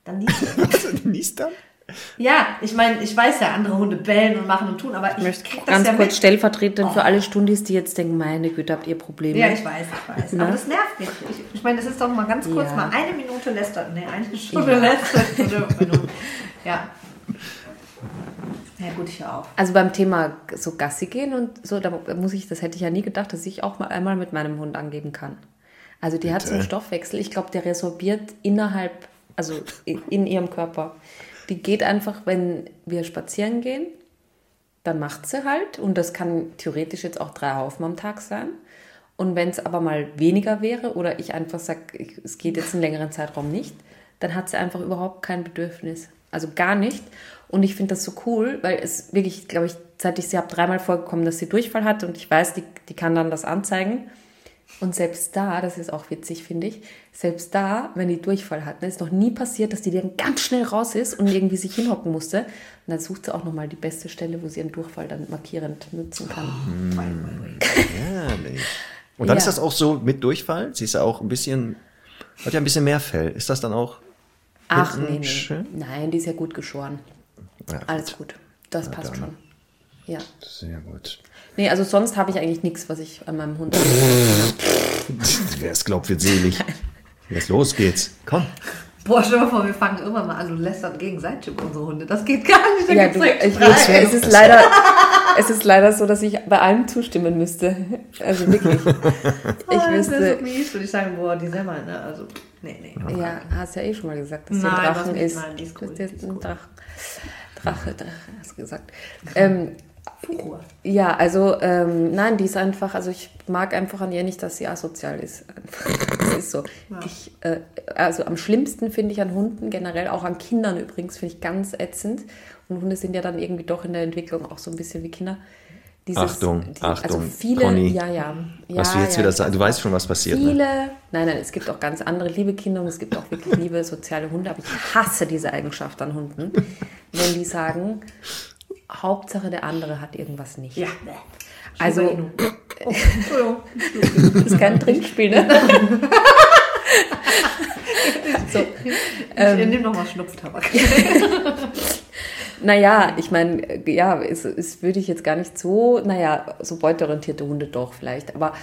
D: Dann niest er.
C: Niest dann?
D: Ja, ich meine, ich weiß ja, andere Hunde bellen und machen und tun, aber ich,
B: Ich möchte
D: krieg das
B: ganz
D: ja
B: kurz
D: mit.
B: stellvertretend für alle Stundis, die jetzt denken, meine Güte, habt ihr Probleme?
D: Ja, ich weiß, ich weiß.
B: Ne?
D: Aber das nervt mich. Ich, ich meine, das ist doch mal ganz kurz
B: Ja.
D: mal eine Minute lästern. Nee, eine Stunde
B: Ja.
D: lästern. Ja. Ja gut, ich auf.
B: Also beim Thema so Gassi gehen und so, da muss ich, das hätte ich ja nie gedacht, dass ich auch mal einmal mit meinem Hund angeben kann. Also die hat so einen
C: Bitte?
B: Stoffwechsel, ich glaube, der resorbiert innerhalb, also in, in ihrem Körper. Die geht einfach, wenn wir spazieren gehen, dann macht sie halt und das kann theoretisch jetzt auch drei Haufen am Tag sein. Und wenn es aber mal weniger wäre oder ich einfach sage, es geht jetzt einen längeren Zeitraum nicht, dann hat sie einfach überhaupt kein Bedürfnis. Also gar nicht. Und ich finde das so cool, weil es wirklich, glaube ich, seit ich sie habe, dreimal vorgekommen, dass sie Durchfall hatte und ich weiß, die, die kann dann das anzeigen. Und selbst da, das ist auch witzig, finde ich, selbst da, wenn die Durchfall hat, ne, ist noch nie passiert, dass die dann ganz schnell raus ist und irgendwie sich hinhocken musste. Und dann sucht sie auch nochmal die beste Stelle, wo sie ihren Durchfall dann markierend nutzen kann.
C: Herrlich. Und dann
B: Ja.
C: ist das auch so mit Durchfall? Sie ist ja auch ein bisschen, hat ja ein bisschen mehr Fell. Ist das dann auch
B: Ach, nee, nee.
C: schön?
B: Nein, die ist ja gut geschoren.
C: Ja,
B: Alles gut. Das passt
C: dann.
B: schon. Ja.
C: Sehr gut.
B: Nee, also sonst habe ich eigentlich nichts, was ich an meinem Hund.
C: Wer es glaubt, wird selig. Jetzt los geht's. Komm.
D: Boah, stell dir mal vor, wir fangen irgendwann mal an und lästern gegenseitig über unsere Hunde. Das geht gar nicht.
B: Ja, du, ich,
D: Streit.
B: es, ist leider, es ist leider so, dass ich bei allem zustimmen müsste. Also wirklich. Ich
D: das wäre
B: wüsste,
D: so mies, würde ich sagen, boah, die Semmer, ne? Also, nee, nee.
B: ja, hast ja eh schon mal gesagt, dass
D: Nein,
B: der Drachen ist.
D: nein, die ist cool, die ist
B: ein
D: cool.
B: Drache, Drache, Drache, hast du gesagt. Ähm,
D: Ruhe.
B: Ja, also ähm, nein, die ist einfach, also ich mag einfach an ihr nicht, dass sie asozial ist. Das ist so. Ich, äh, also am schlimmsten finde ich an Hunden, generell auch an Kindern übrigens, finde ich ganz ätzend. Und Hunde sind ja dann irgendwie doch in der Entwicklung auch so ein bisschen wie Kinder. Dieses,
C: Achtung,
B: Also
C: Achtung,
B: viele,
C: Conny.
B: ja, ja.
C: Was
B: ja,
C: du jetzt
B: ja,
C: wieder
B: ich
C: sagst, du weißt schon, was passiert. Ne?
B: Viele, nein, nein, es gibt auch ganz andere liebe Kinder und es gibt auch wirklich liebe soziale Hunde, aber ich hasse diese Eigenschaft an Hunden, wenn die sagen, Hauptsache der andere hat irgendwas nicht.
D: Ja.
B: Also,
D: Oh,
B: das ist kein Trinkspiel, ne? so,
D: Ich
B: Ähm.
D: nehme nochmal Schnupftabak.
B: naja, ich meine, ja, es, es würde ich jetzt gar nicht so, naja, so beuteorientierte Hunde doch vielleicht, aber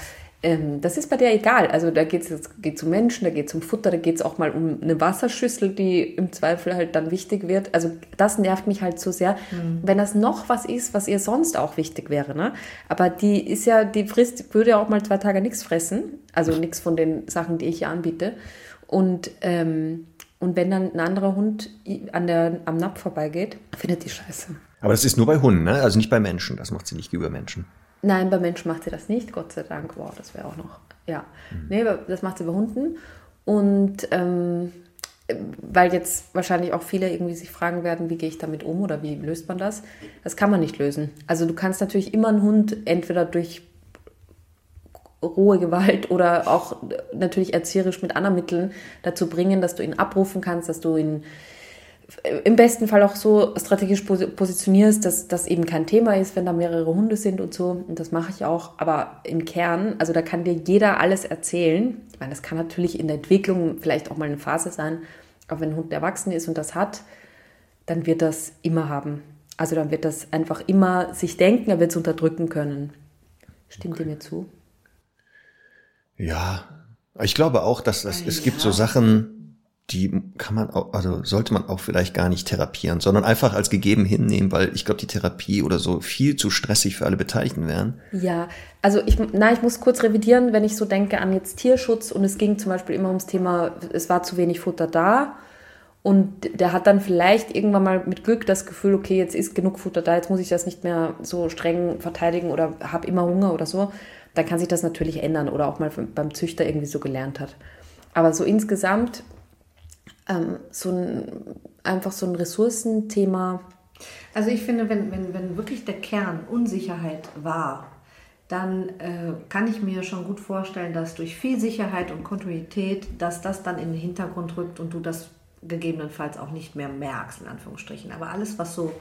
B: ähm, das ist bei der egal. Also da geht es geht um Menschen, da geht es um Futter, da geht es auch mal um eine Wasserschüssel, die im Zweifel halt dann wichtig wird. Also das nervt mich halt so sehr, wenn das noch was ist, was ihr sonst auch wichtig wäre. Ne? Aber die ist ja, die frisst, würde ja auch mal zwei Tage nichts fressen, also nichts von den Sachen, die ich ihr anbiete. Und ähm, und wenn dann ein anderer Hund an der, am Napf vorbeigeht, findet die scheiße.
C: Aber das ist nur bei Hunden, ne? also nicht bei Menschen. Das macht sie nicht über Menschen.
B: Nein, bei Menschen macht sie das nicht, Gott sei Dank. Wow, das wäre auch noch. Ja.
C: Mhm.
B: Nee, das macht sie bei Hunden. Und ähm, weil jetzt wahrscheinlich auch viele irgendwie sich fragen werden, wie gehe ich damit um oder wie löst man das? Das kann man nicht lösen. Also du kannst natürlich immer einen Hund entweder durch rohe Gewalt oder auch natürlich erzieherisch mit anderen Mitteln dazu bringen, dass du ihn abrufen kannst, dass du ihn im besten Fall auch so strategisch posi- positionierst, dass das eben kein Thema ist, wenn da mehrere Hunde sind und so. Und das mache ich auch. Aber im Kern, also da kann dir jeder alles erzählen. Ich meine, das kann natürlich in der Entwicklung vielleicht auch mal eine Phase sein. Aber wenn ein Hund erwachsen ist und das hat, dann wird das immer haben. Also dann wird das einfach immer sich denken, er wird es unterdrücken können. Stimmt ihr mir zu?
C: Ja, ich glaube auch, dass das, es gibt so Sachen, die kann man auch, also sollte man auch vielleicht gar nicht therapieren, sondern einfach als gegeben hinnehmen, weil ich glaube, die Therapie oder so viel zu stressig für alle Beteiligten wären.
B: Ja, also ich, na, ich muss kurz revidieren, wenn ich so denke an jetzt Tierschutz und es ging zum Beispiel immer ums Thema, es war zu wenig Futter da und der hat dann vielleicht irgendwann mal mit Glück das Gefühl, okay, jetzt ist genug Futter da, jetzt muss ich das nicht mehr so streng verteidigen oder habe immer Hunger oder so, dann kann sich das natürlich ändern oder auch mal beim Züchter irgendwie so gelernt hat. Aber so insgesamt ähm, so ein, einfach so ein Ressourcenthema.
D: Also ich finde, wenn, wenn, wenn wirklich der Kern Unsicherheit war, dann äh, kann ich mir schon gut vorstellen, dass durch viel Sicherheit und Kontinuität, dass das dann in den Hintergrund rückt und du das gegebenenfalls auch nicht mehr merkst, in Anführungsstrichen. Aber alles, was so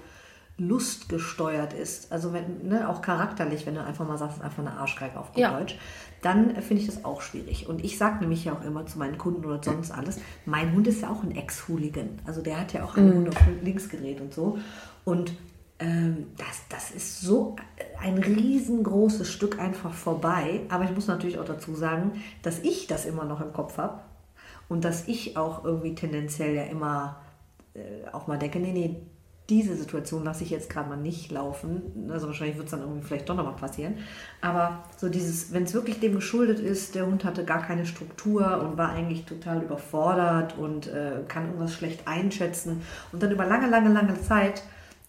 D: lustgesteuert ist, also wenn, ne, auch charakterlich, wenn du einfach mal sagst, einfach eine Arschgeige auf gut
B: Ja.
D: Deutsch, dann äh, finde ich das auch schwierig. Und ich sage nämlich ja auch immer zu meinen Kunden oder sonst alles, mein Hund ist ja auch ein Ex-Hooligan. Also der hat ja auch einen Hund auf links gedreht und so. Und ähm, das, das ist so ein riesengroßes Stück einfach vorbei. Aber ich muss natürlich auch dazu sagen, dass ich das immer noch im Kopf habe und dass ich auch irgendwie tendenziell ja immer äh, auch mal denke, nee, nee, diese Situation lasse ich jetzt gerade mal nicht laufen. Also wahrscheinlich wird es dann irgendwie vielleicht doch nochmal passieren. Aber so dieses, wenn es wirklich dem geschuldet ist, der Hund hatte gar keine Struktur und war eigentlich total überfordert und äh, kann irgendwas schlecht einschätzen und dann über lange, lange, lange Zeit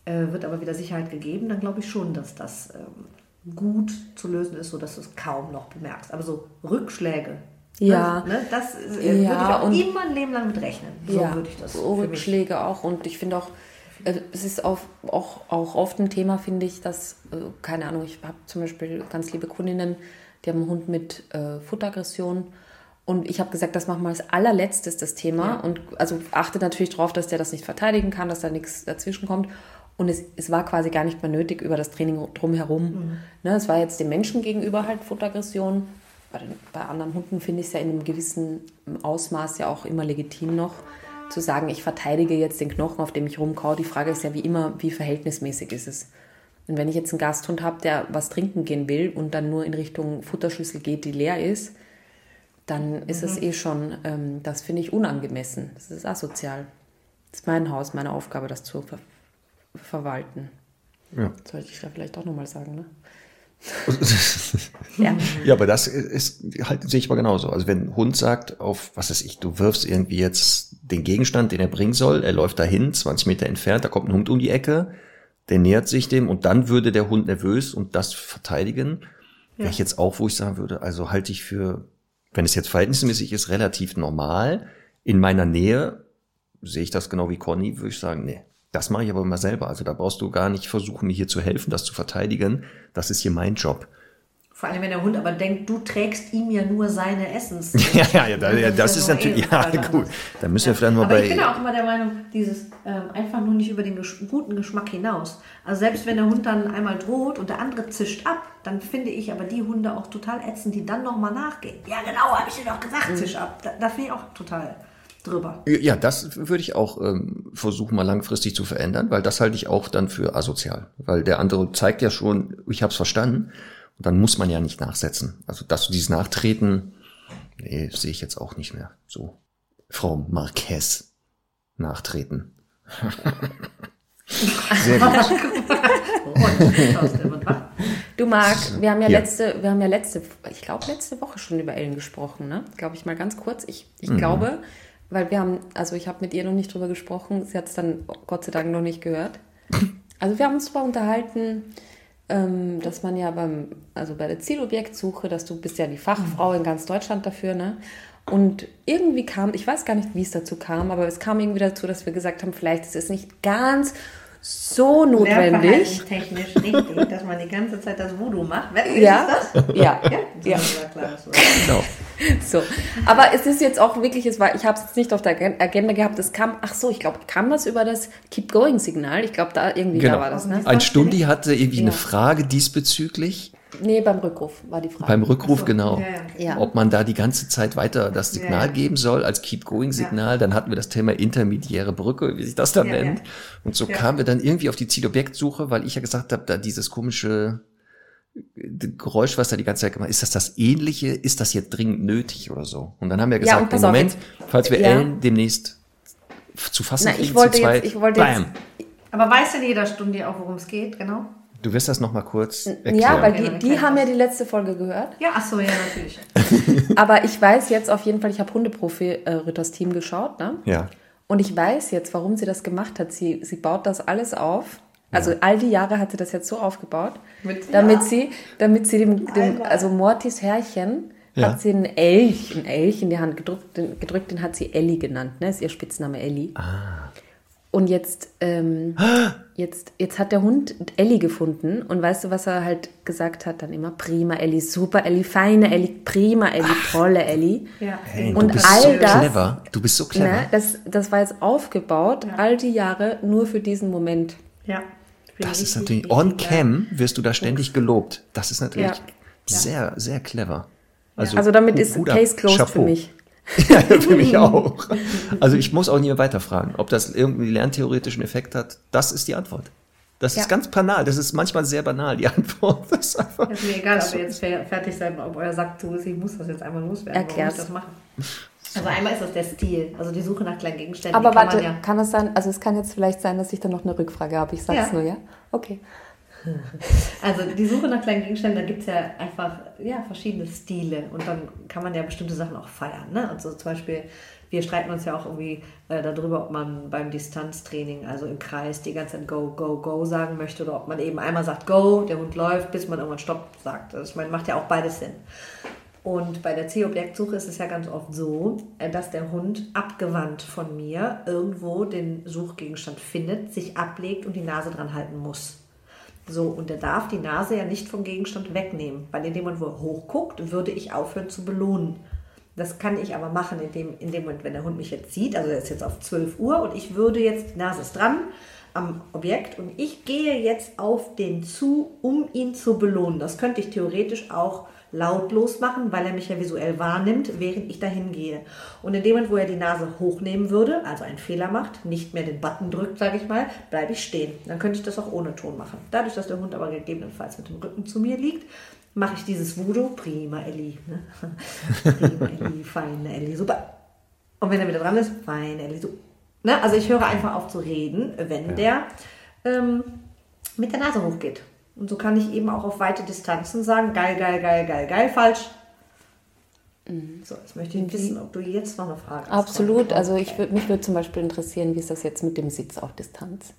D: äh, wird aber wieder Sicherheit gegeben, dann glaube ich schon, dass das ähm, gut zu lösen ist, sodass du es kaum noch bemerkst. Aber so Rückschläge,
B: Ja.
D: ne, das äh,
B: Ja,
D: würde ich auch immer ein Leben lang mit rechnen. So
B: ja,
D: würde ich das
B: Rückschläge auch. Und ich finde auch, äh, es ist auch, auch, auch oft ein Thema, finde ich, dass, äh, keine Ahnung, ich habe zum Beispiel ganz liebe Kundinnen, die haben einen Hund mit äh, Futteraggression. Und ich habe gesagt, das machen wir als allerletztes das Thema. Und also achte natürlich darauf, dass der das nicht verteidigen kann, dass da nichts dazwischen kommt. Und es, es war quasi gar nicht mehr nötig über das Training drumherum. Ne, es war jetzt dem Menschen gegenüber halt Futteraggression. Bei, den, bei anderen Hunden finde ich es ja in einem gewissen Ausmaß ja auch immer legitim noch zu sagen, ich verteidige jetzt den Knochen, auf dem ich rumkau. Die Frage ist ja wie immer, wie verhältnismäßig ist es? Und wenn ich jetzt einen Gasthund habe, der was trinken gehen will und dann nur in Richtung Futterschüssel geht, die leer ist, dann ist es eh schon, ähm, das finde ich unangemessen. Das ist asozial. Das ist mein Haus, meine Aufgabe, das zu ver verwalten.
C: Ja.
B: Sollte ich da vielleicht auch nochmal sagen, ne? ja.
C: Ja, aber das ist halt sehe ich mal genauso. Also wenn ein Hund sagt auf, was weiß ich, du wirfst irgendwie jetzt den Gegenstand, den er bringen soll, er läuft dahin, 20 Meter entfernt, da kommt ein Hund um die Ecke, der nähert sich dem und dann würde der Hund nervös und das verteidigen, wäre ich jetzt auch, wo ich sagen würde, also halte ich für, wenn es jetzt verhältnismäßig ist, relativ normal. In meiner Nähe sehe ich das genau wie Conny, würde ich sagen, nee, das mache ich aber immer selber. Also da brauchst du gar nicht versuchen, mir hier zu helfen, das zu verteidigen. Das ist hier mein Job.
D: Vor allem, wenn der Hund aber denkt, du trägst ihm ja nur seine Essens.
C: Ja, ja, ja, da, ja das ist
D: ja
C: natürlich,
D: eh
C: ja, gut.
D: anderes.
C: Da müssen wir vielleicht mal
D: Aber
C: bei.
D: ich bin auch immer der Meinung, dieses ähm, einfach nur nicht über den Gesch guten Geschmack hinaus. Also selbst wenn der Hund dann einmal droht und der andere zischt ab, dann finde ich aber die Hunde auch total ätzend, die dann nochmal nachgehen. Ja genau, habe ich dir doch
C: Mhm.
D: gesagt, zisch ab. Da, da finde ich auch total drüber.
C: Ja, das würde ich auch ähm, versuchen, mal langfristig zu verändern, weil das halte ich auch dann für asozial. Weil der andere zeigt ja schon, ich habe es verstanden. Und dann muss man ja nicht nachsetzen. Also dass du dieses Nachtreten, nee, sehe ich jetzt auch nicht mehr. So, Frau Marquez, nachtreten. Sehr gut.
B: Du Marc, wir haben ja
C: Hier.
B: letzte, wir haben ja letzte, ich glaube letzte Woche schon über Ellen gesprochen, ne? Glaube ich mal ganz kurz. Ich, ich glaube, weil wir haben, also ich habe mit ihr noch nicht drüber gesprochen, sie hat es dann Gott sei Dank noch nicht gehört. Also wir haben uns darüber unterhalten, ähm, dass man ja beim, also bei der Zielobjektsuche, dass du bist ja die Fachfrau in ganz Deutschland dafür, ne? Und irgendwie kam, ich weiß gar nicht, wie es dazu kam, aber es kam irgendwie dazu, dass wir gesagt haben, vielleicht ist es nicht ganz so notwendig.
D: technisch richtig, dass man die ganze Zeit das Voodoo macht. Wer
B: Ja,
D: ist das?
B: ja,
D: Ja,
B: ja.
D: Klar,
C: Genau.
B: So, aber es ist jetzt auch wirklich, es war, ich habe es jetzt nicht auf der Agen- Agenda gehabt. Es kam, ach so, ich glaube, kam das über das Keep Going Signal? Ich glaube, da irgendwie
C: Genau.
B: da war das, ne?
C: Ein Stundi hatte irgendwie eine
B: Ja.
C: Frage diesbezüglich.
B: Nee, beim Rückruf war die Frage.
C: Beim Rückruf,
D: so.
C: genau.
D: Ja, ja, okay.
B: Ja.
C: Ob man da die ganze Zeit weiter das Signal
D: Ja, ja.
C: geben soll als Keep-Going-Signal. Dann hatten wir das Thema intermediäre Brücke, wie sich das dann
D: Ja, ja.
C: nennt. Und so
D: Ja.
C: kamen wir dann irgendwie auf die Zielobjektsuche, weil ich ja gesagt habe, da dieses komische Geräusch, was da die ganze Zeit gemacht ist das das ähnliche? Ist das jetzt dringend nötig oder so? Und dann haben wir
B: Ja,
C: gesagt, im Moment,
B: jetzt-
C: falls wir
B: ja.
C: Ellen demnächst zu fassen
B: Na,
C: kriegen,
B: ich wollte
C: zu zweit,
B: jetzt, ich wollte
C: bam.
B: jetzt,
D: Aber weiß denn jeder Stunde auch, worum es geht, genau?
C: Du wirst das noch mal kurz erklären.
B: ja, weil die, die haben ja die letzte Folge gehört.
D: Ja, ach so, ja, natürlich.
B: Aber ich weiß jetzt auf jeden Fall, ich habe Hundeprofi-Ritters Team geschaut, ne?
C: ja.
B: Und ich weiß jetzt, warum sie das gemacht hat. Sie, sie baut das alles auf. Also all die Jahre hat sie das jetzt so aufgebaut,
D: Mit-
B: damit
D: ja.
B: sie, damit sie dem, dem also Mortis Herrchen
C: Ja.
B: hat sie einen Elch, einen Elch in die Hand gedrückt, den, gedrückt, den hat sie Ellie genannt, ne? Ist ihr Spitzname Ellie.
C: Ah.
B: Und jetzt, ähm, jetzt, jetzt hat der Hund Ellie gefunden und weißt du, was er halt gesagt hat dann immer? Prima Ellie, super Ellie, feine Ellie, prima Ellie, tolle Ellie.
D: Ja.
C: Hey,
B: Und
C: du bist
B: all
C: so
B: das-
C: clever. Du bist so clever.
B: Ne, das, das war jetzt aufgebaut, all die Jahre nur für diesen Moment.
D: ja.
C: Das ist natürlich, on cam wirst du da ständig gelobt. Das ist natürlich
B: Ja.
C: sehr, sehr clever. Also,
B: Also damit ist. Case closed
C: Chapeau.
B: für mich.
C: Ja, für mich auch. Also ich muss auch nie mehr weiterfragen, ob das irgendwie lerntheoretischen Effekt hat. Das ist die Antwort. Das
B: Ja.
C: ist ganz banal. Das ist manchmal sehr banal, die Antwort. Das ist einfach,
D: Ist mir egal, ob ihr jetzt fer- fertig seid, ob ihr sagt, du, ich muss das jetzt einmal loswerden. Ich das machen? Also einmal ist das der Stil, also die Suche nach kleinen Gegenständen.
B: Aber
D: die kann
B: warte,
D: man ja,
B: kann es sein, also es kann jetzt vielleicht sein, dass ich da noch eine Rückfrage habe. Ich sag's
D: Ja.
B: nur, ja? Okay.
D: Also die Suche nach kleinen Gegenständen, da gibt es ja einfach ja, verschiedene Stile und dann kann man ja bestimmte Sachen auch feiern. Ne? Und so zum Beispiel, wir streiten uns ja auch irgendwie äh, darüber, ob man beim Distanztraining, also im Kreis, die ganze Zeit Go, Go, Go sagen möchte oder ob man eben einmal sagt Go, der Hund läuft, bis man irgendwann Stopp sagt. Also ich meine, macht ja auch beides Sinn. Und bei der C-Objektsuche ist es ja ganz oft so, äh, dass der Hund abgewandt von mir irgendwo den Suchgegenstand findet, sich ablegt und die Nase dran halten muss. So, und er darf die Nase ja nicht vom Gegenstand wegnehmen, weil in dem Moment, wo er hochguckt, würde ich aufhören zu belohnen. Das kann ich aber machen, in dem, in dem Moment, wenn der Hund mich jetzt sieht, also er ist jetzt auf 12 Uhr und ich würde jetzt, die Nase ist dran am Objekt und ich gehe jetzt auf den zu, um ihn zu belohnen. Das könnte ich theoretisch auch lautlos machen, weil er mich ja visuell wahrnimmt, während ich dahin gehe. Und in dem Moment, wo er die Nase hochnehmen würde, also einen Fehler macht, nicht mehr den Button drückt, sage ich mal, bleibe ich stehen. Dann könnte ich das auch ohne Ton machen. Dadurch, dass der Hund aber gegebenenfalls mit dem Rücken zu mir liegt, mache ich dieses Voodoo, prima Ellie, ne? prima Ellie, feine Ellie, super. Und wenn er wieder dran ist, feine Ellie, super. Ne? Also ich höre einfach auf zu reden, wenn der ähm, mit der Nase hochgeht. Und so kann ich eben auch auf weite Distanzen sagen, geil, geil, geil, geil, geil, falsch. So, jetzt möchte ich wissen, ob du jetzt noch eine Frage hast.
B: Absolut. Also ich würd, mich würde zum Beispiel interessieren, wie ist das jetzt mit dem Sitz auf Distanz?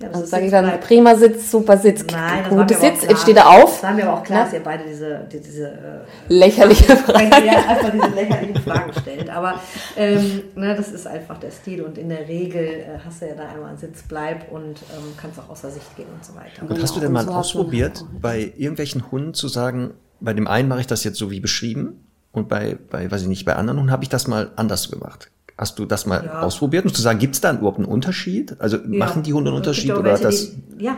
D: Ja, das
B: Also sage ich dann,
D: bleibt-
B: prima Sitz, super Sitz,
D: Nein,
B: gutes
D: mir aber auch
B: Sitz,
D: klar.
B: jetzt steht er auf.
D: Das war mir aber auch klar, dass ihr beide diese, die- diese äh,
B: Lächerliche Frage.
D: ja, einfach diese lächerlichen Fragen stellt. Aber ähm, ne, das ist einfach der Stil und in der Regel äh, hast du ja da einmal einen Sitzbleib und ähm, kannst auch außer Sicht gehen und so weiter.
C: Und hast du
B: Genau,
C: denn mal
B: und so
C: ausprobiert, bei irgendwelchen Hunden zu sagen, bei dem einen mache ich das jetzt so wie beschrieben und bei, bei weiß ich nicht, bei anderen Hunden habe ich das mal anders gemacht. Hast du das mal
D: Ja.
C: ausprobiert, um zu sagen, gibt es da überhaupt einen Unterschied? Also machen die Hunde einen Unterschied oder
D: welche,
C: das?
D: Die, ja,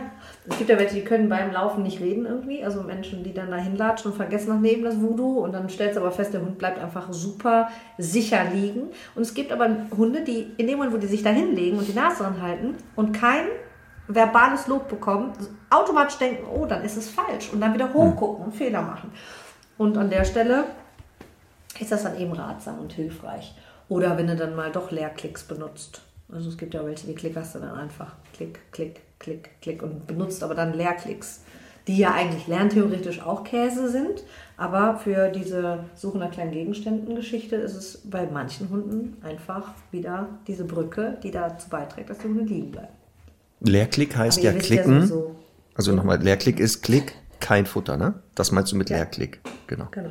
D: es gibt ja welche, die können beim Laufen nicht reden irgendwie. Also Menschen, die dann da hinlatschen und vergessen nach neben das Voodoo und dann stellst du aber fest, der Hund bleibt einfach super sicher liegen. Und es gibt aber Hunde, die in dem Moment, wo die sich da hinlegen und die Nase dran halten und kein verbales Lob bekommen, automatisch denken, oh, dann ist es falsch und dann wieder hochgucken und Fehler machen. Und an der Stelle ist das dann eben ratsam und hilfreich. Oder wenn du dann mal doch Leerklicks benutzt. Also es gibt ja welche, die klickerst du dann einfach. Klick, klick, klick, klick und benutzt aber dann Leerklicks, die ja eigentlich lerntheoretisch auch Käse sind. Aber für diese Suche nach kleinen Gegenständen-Geschichte ist es bei manchen Hunden einfach wieder diese Brücke, die dazu beiträgt, dass die Hunde liegen bleiben.
C: Leerklick heißt ja klicken.
D: sowieso-
C: also nochmal, Leerklick ist Klick, kein Futter, ne? Das meinst du mit
D: Ja.
C: Leerklick, genau.
D: Genau.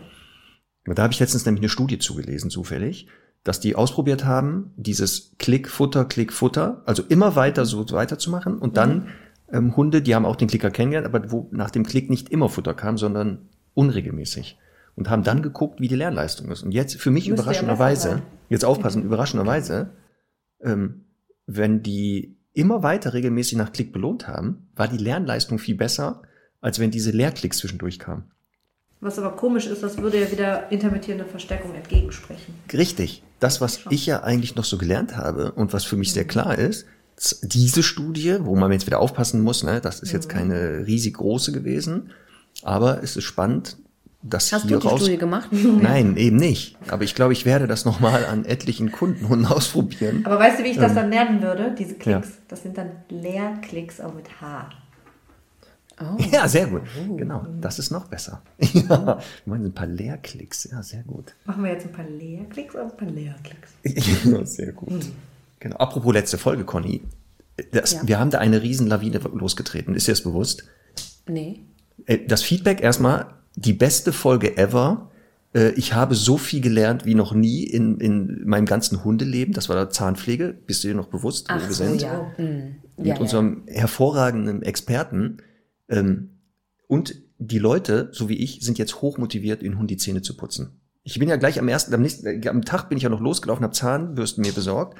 C: Da habe ich letztens nämlich eine Studie zugelesen, zufällig, dass die ausprobiert haben, dieses Klick, Futter, Klick, Futter, also immer weiter so weiterzumachen und dann ähm, Hunde, die haben auch den Klicker kennengelernt, aber wo nach dem Klick nicht immer Futter kam, sondern unregelmäßig. Und haben dann geguckt, wie die Lernleistung ist. Und jetzt für mich überraschenderweise, jetzt aufpassen, überraschenderweise, ähm, wenn die immer weiter regelmäßig nach Klick belohnt haben, war die Lernleistung viel besser, als wenn diese Leerklicks zwischendurch kamen.
D: Was aber komisch ist, das würde ja wieder intermittierende Verstärkung entgegensprechen.
C: Richtig. Das, was ich ja eigentlich noch so gelernt habe und was für mich sehr klar ist, diese Studie, wo man jetzt wieder aufpassen muss, ne, das ist jetzt keine riesig große gewesen, aber es ist spannend, dass
B: Hast
C: hier
B: du die
C: raus.
B: Studie gemacht?
C: Nein, eben nicht. Aber ich glaube, ich werde das nochmal an etlichen Kundenhunden ausprobieren.
D: Aber weißt du, wie ich das dann lernen würde? Diese Klicks,
C: Ja.
D: das sind dann Leerklicks, aber mit H.
B: Oh.
C: Ja, sehr gut. Genau, das ist noch besser. Ja, wir meinen ein paar Leerklicks. Ja, sehr gut.
D: Machen wir jetzt ein paar Leerklicks oder ein paar Leerklicks?
C: Ja, sehr gut. Genau. Apropos letzte Folge, Conny. Das,
B: Ja.
C: Wir haben da eine riesen Lawine losgetreten. Ist dir das bewusst?
B: Nee.
C: Äh, Das Feedback erstmal, die beste Folge ever. Äh, Ich habe so viel gelernt wie noch nie in, in meinem ganzen Hundeleben. Das war der Zahnpflege. Bist du dir noch bewusst, wo
B: Ach
C: wir
B: so,
C: sind?
B: ja. Hm.
C: Mit
B: ja.
C: unserem hervorragenden Experten. Ähm, und die Leute, so wie ich, sind jetzt hochmotiviert, in Hund die Zähne zu putzen. Ich bin ja gleich am ersten, am nächsten, äh, am Tag bin ich ja noch losgelaufen, habe Zahnbürsten mir besorgt.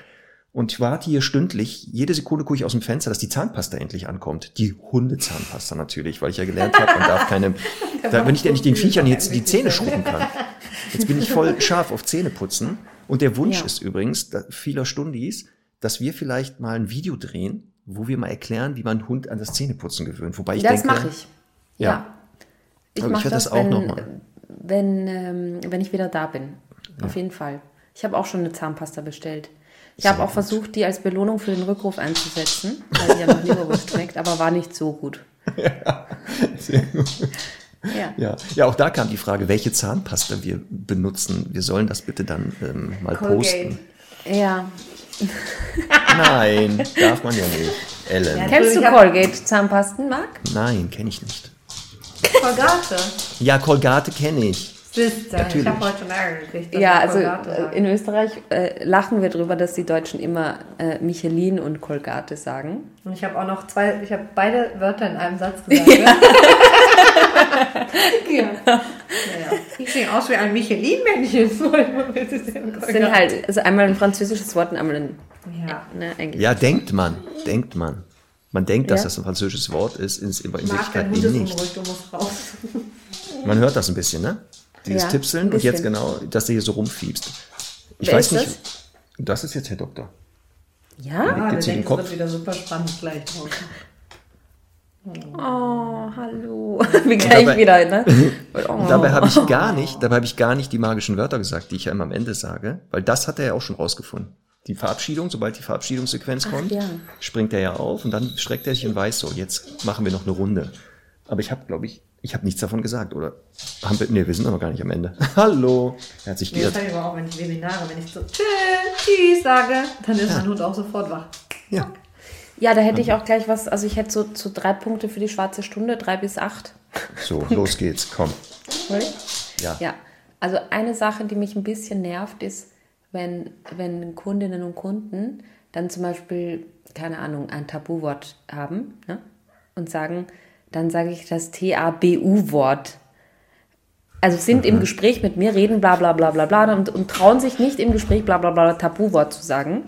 C: Und warte hier stündlich, jede Sekunde gucke ich aus dem Fenster, dass die Zahnpasta endlich ankommt. Die Hundezahnpasta natürlich, weil ich ja gelernt habe, man darf keine, da, wenn ich ja nicht den Viechern jetzt die Zähne schrubben kann. Jetzt bin ich voll scharf auf Zähne putzen. Und der Wunsch
B: Ja.
C: ist übrigens vieler Stundis, dass wir vielleicht mal ein Video drehen, wo wir mal erklären, wie man einen Hund an das Zähneputzen gewöhnt. Wobei ich
B: das
C: denke,
B: mache ich.
C: Ja.
B: Ja. Ich mache das,
C: das auch
B: wenn,
C: noch mal.
B: wenn, ähm, wenn ich wieder da bin. Auf jeden Fall. Ich habe auch schon eine Zahnpasta bestellt. Ich habe auch versucht, die als Belohnung für den Rückruf einzusetzen, weil die ja noch Leberwurst schmeckt, aber war nicht so gut.
C: Sehr gut.
B: Ja.
C: Ja. ja, auch da kam die Frage, welche Zahnpasta wir benutzen. Wir sollen das bitte dann ähm, mal posten.
B: Ja.
C: Nein, darf man ja nicht. Ellen.
D: Ja.
B: Kennst du Colgate Zahnpasten, Marc?
C: Nein, kenne ich nicht.
D: Colgate.
C: Ja, Colgate kenne ich.
D: Siehst du, ich
C: Natürlich.
D: habe heute schon Ärger gekriegt.
B: Ja, also äh, in Österreich äh, lachen wir drüber, dass die Deutschen immer äh, Michelin und Colgate sagen.
D: Und ich habe auch noch zwei, ich habe beide Wörter in einem Satz gesagt. ja. ja. ja. Ich sehe aus wie ein Michelin-Männchen.
B: Das sind halt also einmal ein französisches Wort und einmal ein
D: Ja.
B: ne, Englisch.
C: Ja, denkt man, denkt man. Man denkt, dass
B: Ja.
C: das ein französisches Wort ist, ist aber in Wirklichkeit nicht.
D: unruhig.
C: Man hört das ein bisschen, ne? Dieses
B: Ja,
C: Tipseln
B: ein
C: und jetzt genau, dass du hier so rumfiebst. Ich
B: Wer
C: weiß
B: ist
C: nicht. Das? ist jetzt Herr Doktor.
B: Ja?
D: Ah,
C: jetzt
D: wir
C: in den Kopf.
D: wird wieder super spannend gleich draußen.
B: Oh, hallo. Wie gleich
C: dabei-
B: wieder, ne? Oh.
C: Dabei habe ich gar nicht, dabei habe ich gar nicht die magischen Wörter gesagt, die ich ja immer am Ende sage, weil das hat er ja auch schon rausgefunden. Die Verabschiedung, sobald die Verabschiedungssequenz kommt,
B: ja.
C: springt er ja auf und dann streckt er sich und weiß so, jetzt machen wir noch eine Runde. Aber ich habe, glaube ich, ich habe nichts davon gesagt, oder? Haben wir, nee, wir sind noch gar nicht am Ende. Hallo. Er hat sich
D: das
C: geirrt.
D: ich aber auch, wenn ich Webinare, wenn ich so tschüss, sage, dann ist mein Hund auch sofort wach.
C: Ja.
B: Ja, da hätte ich auch gleich was, also ich hätte so, so drei Punkte für die schwarze Stunde, drei bis acht.
C: So, los geht's, komm. Ja.
B: Ja, also eine Sache, die mich ein bisschen nervt, ist, wenn, wenn Kundinnen und Kunden dann zum Beispiel, keine Ahnung, ein Tabuwort haben ne? und sagen, dann sage ich das T-A-B-U-Wort. Also sind im Gespräch mit mir, reden bla bla bla bla bla und, und trauen sich nicht im Gespräch bla bla bla Tabuwort zu sagen,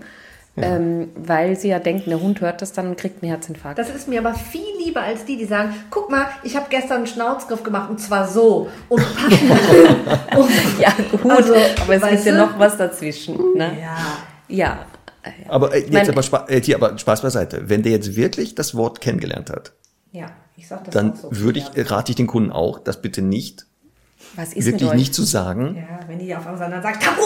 B: ähm, weil sie ja denken, der Hund hört das dann und kriegt einen Herzinfarkt.
D: Das ist mir aber viel lieber als die, die sagen, guck mal, ich habe gestern einen Schnauzgriff gemacht und zwar so und packen
B: ja, gut,
D: Also,
B: aber es gibt ja noch was dazwischen. Ne?
D: ja.
B: Ja.
C: Aber äh, jetzt
B: Mein-
C: aber, Spa äh, hier, aber Spaß beiseite. Wenn der jetzt wirklich das Wort kennengelernt hat,
D: Ja, ich sag das
C: dann
D: auch so.
C: würde ich, rate ich den Kunden auch, das bitte nicht,
B: Was ist
C: wirklich nicht zu sagen.
D: Ja, wenn die auf einmal dann sagt, Tabu!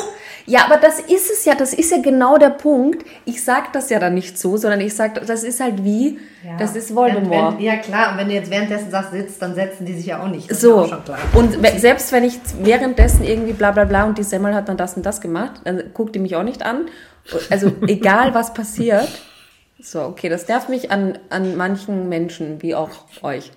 B: Ja, aber das ist es ja, das ist ja genau der Punkt. Ich sag das ja dann nicht so, sondern ich sag, das ist halt wie,
D: Ja.
B: das ist Voldemort.
D: Wenn, ja, klar, und wenn du jetzt währenddessen sagst, sitzt, dann setzen die sich ja auch nicht. Das
B: so.
D: auch schon klar.
B: Und selbst wenn ich währenddessen irgendwie bla bla bla und die Semmel hat dann das und das gemacht, dann guckt die mich auch nicht an. Also egal was passiert. So, okay, das nervt mich an, an manchen Menschen, wie auch euch.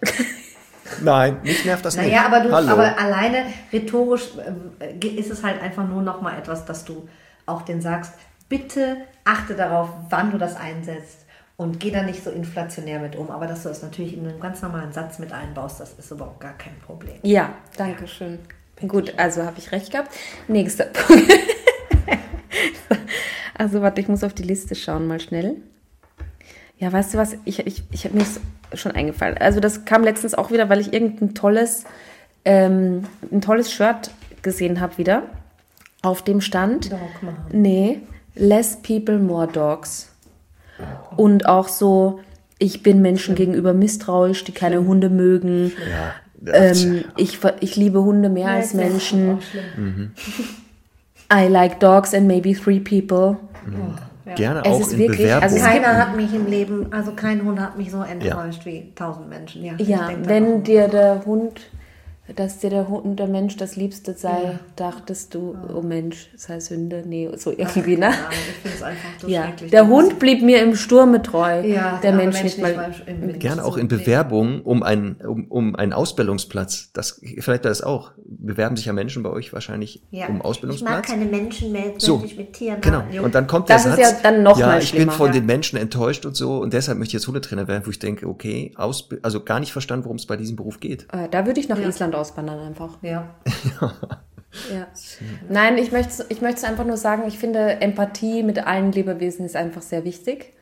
C: Nein, mich nervt das nicht.
D: Naja, aber, du,
C: Hallo.
D: aber alleine rhetorisch ähm, ist es halt einfach nur noch mal etwas, dass du auch den sagst, bitte achte darauf, wann du das einsetzt und geh da nicht so inflationär mit um. Aber dass du das natürlich in einen ganz normalen Satz mit einbaust, das ist überhaupt gar kein Problem.
B: Ja, danke schön. Gut, also habe ich recht gehabt. Nächster Punkt. also warte, ich muss auf die Liste schauen, mal schnell. Ja, weißt du was? Ich, ich, ich habe mir schon eingefallen. Also das kam letztens auch wieder, weil ich irgendein tolles, ähm, ein tolles Shirt gesehen habe wieder. Auf dem stand.
D: Dogma.
B: Nee, less people, more dogs. Und auch so, ich bin Menschen gegenüber misstrauisch, die keine Hunde mögen.
C: Ja.
B: Ähm, ich, ich liebe Hunde mehr als
D: Ja, ist
B: Menschen.
D: schlimm.
B: I like dogs and maybe three people.
C: Gerne
B: Es
C: auch
B: ist
C: in
B: wirklich-
C: Bewerbung.
B: also
D: Keiner hat mich im Leben, also kein Hund hat mich so enttäuscht wie tausend Menschen. Ja,
B: Ja, wenn dir der Hund, dass dir der Hund, der Mensch das Liebste sei, dachtest du, oh Mensch, sei Sünde. Nee, so irgendwie, ne?
D: Ja, ich finde es einfach so
B: Ja,
D: schrecklich.
B: der Hund
D: ist-
B: blieb mir im Sturme treu.
D: ja,
B: der
D: aber
B: Mensch nicht mal.
D: Wind.
C: Gerne auch in. Bewerbungen um, ein, um, um einen Ausbildungsplatz. Das, vielleicht das auch. Bewerben sich ja Menschen bei euch wahrscheinlich
D: Ja.
C: um
D: Ich mag
C: Ausbildungsplatz.
D: keine Menschen mehr, jetzt
C: So,
D: möchte ich mit Tieren
C: Genau.
D: haben.
C: Und dann kommt
B: Das
C: der
B: ist
C: Satz,
B: ja dann noch
C: ja,
B: mal
C: ich bin von
D: Ja.
C: den Menschen enttäuscht und so und deshalb möchte ich jetzt Hundetrainer werden, wo ich denke, okay, Ausb also gar nicht verstanden, worum es bei diesem Beruf geht.
B: Äh, Da würde ich nach Island auswandern einfach.
D: ja.
B: Ja. Nein, ich möchte ich es einfach nur sagen, ich finde Empathie mit allen Lebewesen ist einfach sehr wichtig.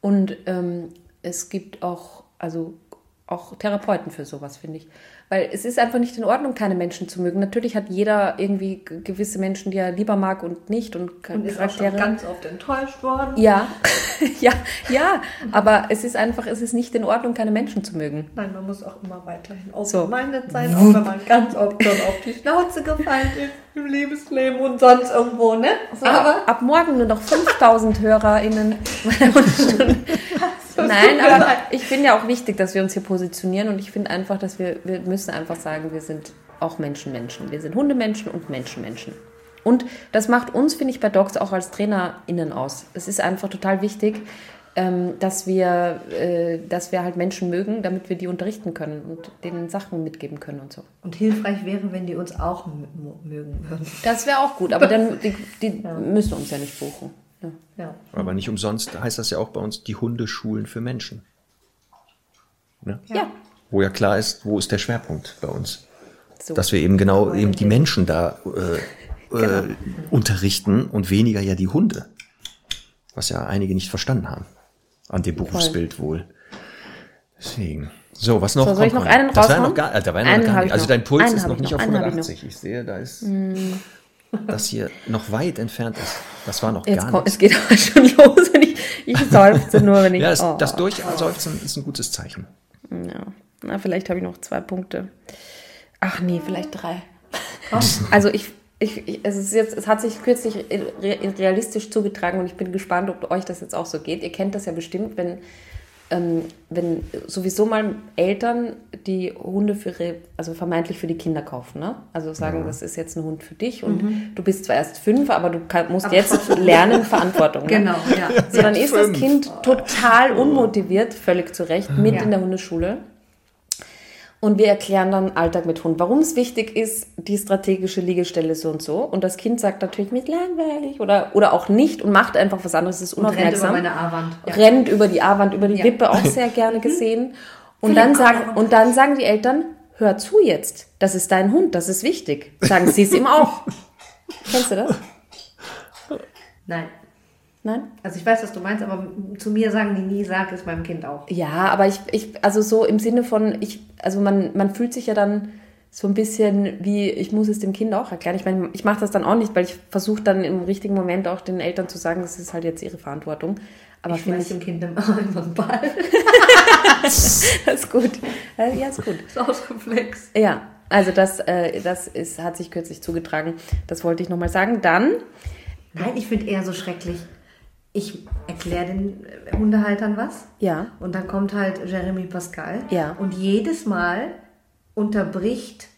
B: Und ähm, es gibt auch, also auch Therapeuten für sowas, finde ich. Weil es ist einfach nicht in Ordnung, keine Menschen zu mögen. Natürlich hat jeder irgendwie gewisse Menschen, die er lieber mag und nicht und,
D: Und ist auch schon ganz oft enttäuscht worden.
B: ja, ja, ja. Aber es ist einfach, es ist nicht in Ordnung, keine Menschen zu mögen.
D: Nein, man muss auch immer weiterhin
B: So.
D: open-minded sein, auch wenn man ganz oft schon auf die Schnauze gefallen ist im Lebensleben und sonst irgendwo, ne?
B: So, ab, ab morgen nur noch 5000 HörerInnen meiner. Nein, aber ich finde ja auch wichtig, dass wir uns hier positionieren und ich finde einfach, dass wir, wir müssen einfach sagen, wir sind auch Menschenmenschen. Wir sind Hundemenschen und Menschenmenschen. Und das macht uns, finde ich, bei Dogs auch als TrainerInnen aus. Es ist einfach total wichtig, ähm, dass wir, äh, dass wir halt Menschen mögen, damit wir die unterrichten können und denen Sachen mitgeben können und so.
D: Und hilfreich wäre, wenn die uns auch mögen würden.
B: Das wäre auch gut, aber dann die, die müssen uns ja nicht buchen. Ja.
C: Aber nicht umsonst heißt das ja auch bei uns die Hundeschulen für Menschen. Ne?
B: ja.
C: Wo ja klar ist, wo ist der Schwerpunkt bei uns.
B: So.
C: Dass wir eben genau eben die Menschen da äh,
B: Genau.
C: äh, unterrichten und weniger ja die Hunde. Was ja einige nicht verstanden haben. An dem Berufsbild wohl. Deswegen. So, was noch?
B: So, soll ich noch einen
C: Das war noch gar, Alter, war noch gar nicht.
B: ich
C: Also dein Puls
B: Einen
C: ist noch
B: ich
C: nicht
B: noch.
C: auf
B: Einen hab ich noch.
C: 180. Ich, sehe, da ist das hier noch weit entfernt ist. Das war noch
B: Jetzt
C: gar
B: kommt,
C: nicht.
B: es geht aber schon los und ich, ich seufze nur, wenn ich.
C: Ja, das,
B: oh.
C: das Durchseufzen ist ein gutes Zeichen.
B: Ja. Na, vielleicht habe ich noch zwei Punkte. Ach nee, vielleicht drei. Also ich, ich, ich es ist jetzt, es hat sich kürzlich re- realistisch zugetragen und ich bin gespannt, ob euch das jetzt auch so geht. Ihr kennt das ja bestimmt, wenn, ähm, wenn sowieso mal Eltern die Hunde für ihre, also vermeintlich für die Kinder kaufen, ne? Also sagen, das ist jetzt ein Hund für dich und du bist zwar erst fünf, aber du kann, musst jetzt lernen Verantwortung. Ne?
D: Genau, ja.
B: So, dann ist das. Kind total unmotiviert, völlig zu Recht, mit
D: Ja.
B: in der Hundeschule. Und wir erklären dann Alltag mit Hund, warum es wichtig ist, die strategische Liegestelle so und so. Und das Kind sagt natürlich mit langweilig oder, oder auch nicht und macht einfach was anderes, ist
D: Und rennt über
B: unaufmerksam.
D: meine A-Wand. Ja.
B: Rennt über die A-Wand, über die
D: Ja.
B: Wippe, auch sehr gerne gesehen. Und
D: Philipp,
B: dann, sagen, und dann sagen die Eltern, hör zu jetzt, das ist dein Hund, das ist wichtig. Sagen sie es ihm auch. Kennst du das?
D: Nein.
B: Nein?
D: Also ich weiß, was du meinst, aber zu mir sagen die nie, sag es meinem Kind auch.
B: Ja, aber ich, ich, also so im Sinne von, ich, also man, man fühlt sich ja dann so ein bisschen wie, ich muss es dem Kind auch erklären. Ich meine, ich mache das dann auch nicht, weil ich versuche dann im richtigen Moment auch den Eltern zu sagen, das ist halt jetzt ihre Verantwortung. Aber
D: Ich schmeiß
B: ich,
D: dem Kind immer einen Ball.
B: das ist gut. Ja, ist gut.
D: Das ist aus Reflex.
B: Ja, also das, äh, das ist, hat sich kürzlich zugetragen. Das wollte ich nochmal sagen. Dann,
D: Nein, ich finde eher so schrecklich. Ich erkläre den Hundehaltern was.
B: ja,
D: Und dann kommt halt Jeremy Pascal.
B: Ja.
D: Und jedes Mal unterbricht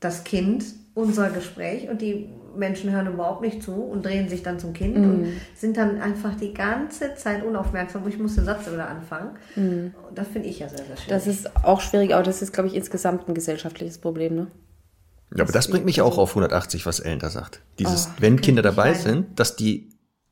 D: das Kind unser Gespräch und die Menschen hören überhaupt nicht zu und drehen sich dann zum Kind und sind dann einfach die ganze Zeit unaufmerksam. Ich muss den Satz wieder anfangen. Und das finde ich ja sehr, sehr schwierig.
B: das ist auch schwierig, aber das ist, glaube ich, insgesamt ein gesellschaftliches Problem, ne?
C: Ja, aber das bringt mich auch auf 180, was Ellen da sagt. Dieses,
B: Oh,
C: wenn Kinder dabei sind, dass die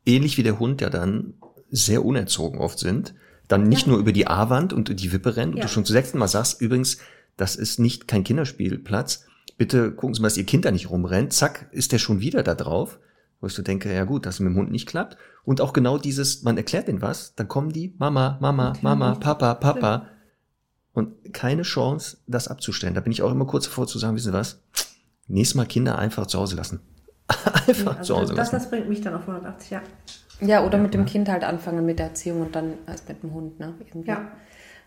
C: ähnlich wie der Hund ja dann sehr unerzogen oft sind, dann nicht nur über die A-Wand und die Wippe rennen und
D: Ja.
C: du schon zum sechsten Mal sagst, übrigens, das ist nicht kein Kinderspielplatz. Bitte gucken Sie mal, dass Ihr Kind da nicht rumrennt. Zack, ist der schon wieder da drauf. Wo ich so denke, ja gut, dass es mit dem Hund nicht klappt. Und auch genau dieses, man erklärt denen was, dann kommen die, Mama, Mama, Mama, Papa, Papa. Und keine Chance, das abzustellen. Da bin ich auch immer kurz davor zu sagen, wissen Sie was? Nächstes Mal Kinder einfach zu Hause lassen. einfach zu
D: Also
C: Hause
D: das,
C: lassen.
D: das bringt mich dann auf 180, ja.
B: Ja, oder mit dem Kind halt anfangen mit der Erziehung und dann erst mit dem Hund, ne? Irgendwie.
D: Ja.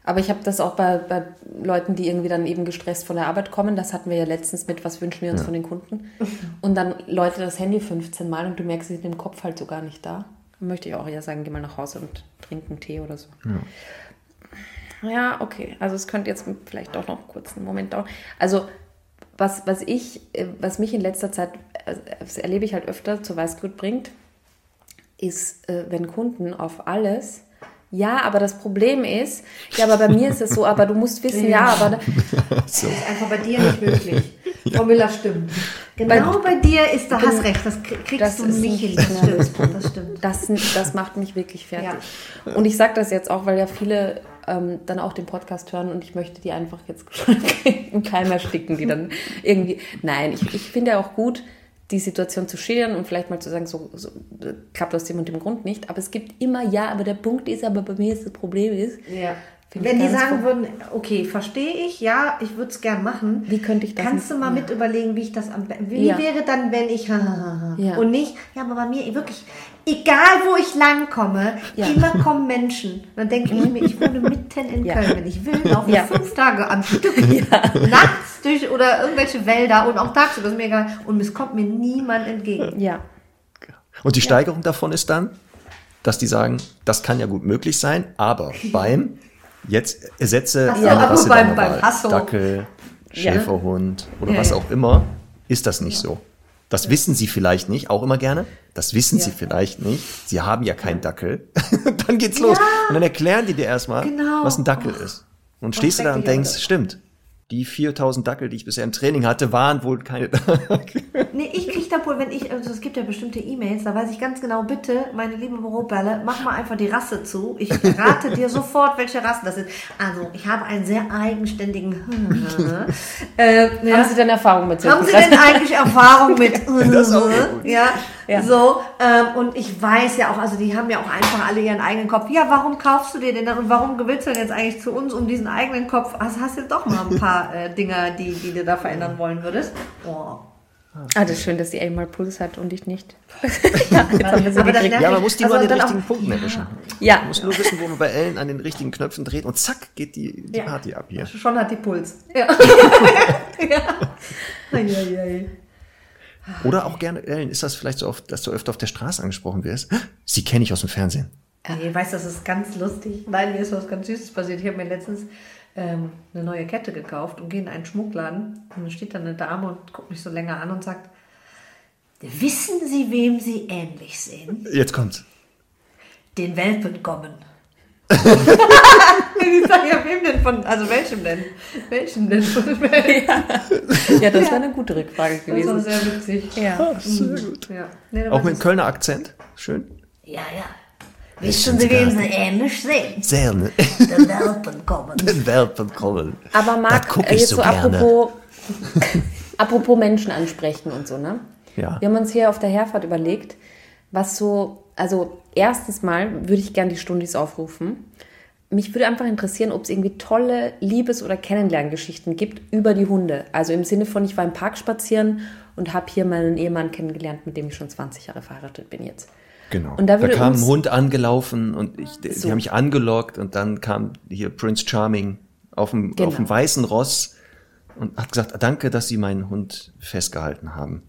B: Aber ich habe das auch bei, bei Leuten, die irgendwie dann eben gestresst von der Arbeit kommen. Das hatten wir ja letztens mit, was wünschen wir uns von den Kunden. Und dann läutet das Handy 15 Mal und du merkst, sie sind im Kopf halt so gar nicht da. Dann möchte ich auch eher sagen, geh mal nach Hause und trink einen Tee oder so. Ja, okay. Also es könnte jetzt vielleicht doch noch kurz einen Moment dauern. Also was, was ich, äh, was mich in letzter Zeit, äh, das erlebe ich halt öfter zur Weißglut bringt, ist, äh, wenn Kunden auf alles, ja, aber das Problem ist, ja, aber bei mir ist es so, aber du musst wissen, ja, aber
D: Das ist einfach bei dir nicht möglich. Frau Müller stimmt. Genau bei, dir ist, da hast recht, das krie- kriegst
B: Das
D: du
B: ist
D: nicht
B: nicht
D: hin. Das
B: mehr
D: stimmt, das stimmt.
B: das, das macht mich wirklich fertig. Und ich sage das jetzt auch, weil ja viele ähm, dann auch den Podcast hören und ich möchte die einfach jetzt im Keim ersticken, die dann irgendwie. Nein, ich, ich finde ja auch gut, die Situation zu schildern und vielleicht mal zu sagen, so, so klappt aus dem und dem Grund nicht. Aber es gibt immer, ja, aber der Punkt ist, aber bei mir ist das Problem ist.
D: Ja. Wenn die sagen würden, okay, verstehe ich, ja, ich würde es gern machen.
B: Wie könnte ich das
D: Kannst du mal
B: ja.
D: mit überlegen, wie ich das am Wie
B: Ja.
D: wäre dann, wenn ich
B: Ja.
D: und nicht, ja, aber bei mir wirklich, egal wo ich langkomme,
B: Ja.
D: Immer kommen Menschen. Dann denke ich mir, ich wohne mitten in
B: Ja.
D: Köln. Wenn ich will, laufe
B: Ja.
D: fünf Tage am Stück. Nachts durch oder irgendwelche Wälder und auch tagsüber, ist mir egal. Und es kommt mir niemand entgegen.
B: Ja.
C: Und die Steigerung davon ist dann, dass die sagen, das kann ja gut möglich sein, aber beim jetzt ersetze
D: Ach so,
C: eine
D: aber
C: Rasse
D: beim- beim. Hasso.
C: Dackel,
B: Ja.
C: Schäferhund oder
D: Ja,
C: was
D: ja.
C: auch immer, ist das nicht so. Das wissen sie vielleicht nicht, auch immer gerne. Das wissen sie vielleicht nicht. Sie haben ja keinen Dackel. dann geht's los. Und dann erklären die dir erstmal,
D: Genau.
C: was ein Dackel ist. Und stehst du da und denkst, stimmt. Die 4000 Dackel, die ich bisher im Training hatte, waren wohl keine
D: Nee, ich da wohl, wenn ich, also es gibt ja bestimmte E-Mails, da weiß ich ganz genau, bitte, meine liebe Büroperle, mach mal einfach die Rasse zu. Ich rate dir sofort, welche Rassen das sind. Also, ich habe einen sehr eigenständigen. äh, ja.
B: Haben Sie denn Erfahrung mit
D: Haben Sie denn eigentlich Erfahrung mit? Ja,
B: Ja.
D: so. Ähm, und ich weiß ja auch, also die haben ja auch einfach alle ihren eigenen Kopf. Ja, warum kaufst du dir den dann und warum willst du denn jetzt eigentlich zu uns um diesen eigenen Kopf? Also hast du doch mal ein paar äh, Dinger, die, die du da verändern wollen würdest. Oh.
B: Ah, das ist schön, dass sie einmal Puls hat und ich nicht. ja,
C: Ja, man muss die
D: Also
C: nur an den richtigen
D: auch-
C: Punkten erwischen.
B: Ja,
C: Man muss nur wissen, wo man bei Ellen an den richtigen Knöpfen dreht und zack, geht die, die
D: Ja.
C: Party ab hier.
D: Schon hat die Puls. Ja. ja.
C: Oder auch gerne, Ellen, ist das vielleicht so oft, dass du öfter auf der Straße angesprochen wirst? Sie kenne ich aus dem Fernsehen.
D: Weißt du, das ist ganz lustig. Nein, mir ist was ganz Süßes passiert. Ich habe mir letztens ähm, eine neue Kette gekauft und gehe in einen Schmuckladen. Und da steht dann eine Dame und guckt mich so länger an und sagt, wissen Sie, wem Sie ähnlich sehen?
C: Jetzt kommt's.
D: Den Welpen kommen. ich sage, ja, wem denn von, also welchem denn? Welchem denn von Welpen?
B: ja, das wäre eine gute Rückfrage
D: Das war
B: gewesen.
D: sehr witzig.
B: Ja.
C: Sehr gut.
D: Ja. Nee, da
C: Auch mit Kölner Akzent. Schön.
D: Ja, ja. Wissen Sie, wem Sie ähnlich sehen?
C: Sehr, ne?
D: Den Welpen kommen.
C: Den Welpen kommen.
B: Aber Marc, jetzt
C: so
B: so
C: gerne.
B: apropos, apropos Menschen ansprechen und so, ne?
C: Ja.
B: Wir haben uns hier auf der Herfahrt überlegt, was so, also erstens mal würde ich gerne die Stundis aufrufen. Mich würde einfach interessieren, ob es irgendwie tolle Liebes- oder Kennenlerngeschichten gibt über die Hunde. Also im Sinne von, ich war im Park spazieren und habe hier meinen Ehemann kennengelernt, mit dem ich schon 20 Jahre verheiratet bin jetzt.
C: Genau.
B: Und da
C: da kam ein Hund angelaufen und ich, die,
B: So.
C: die haben mich angelockt und dann kam hier Prince Charming auf dem,
B: Genau.
C: auf dem weißen Ross und hat gesagt, danke, dass Sie meinen Hund festgehalten haben.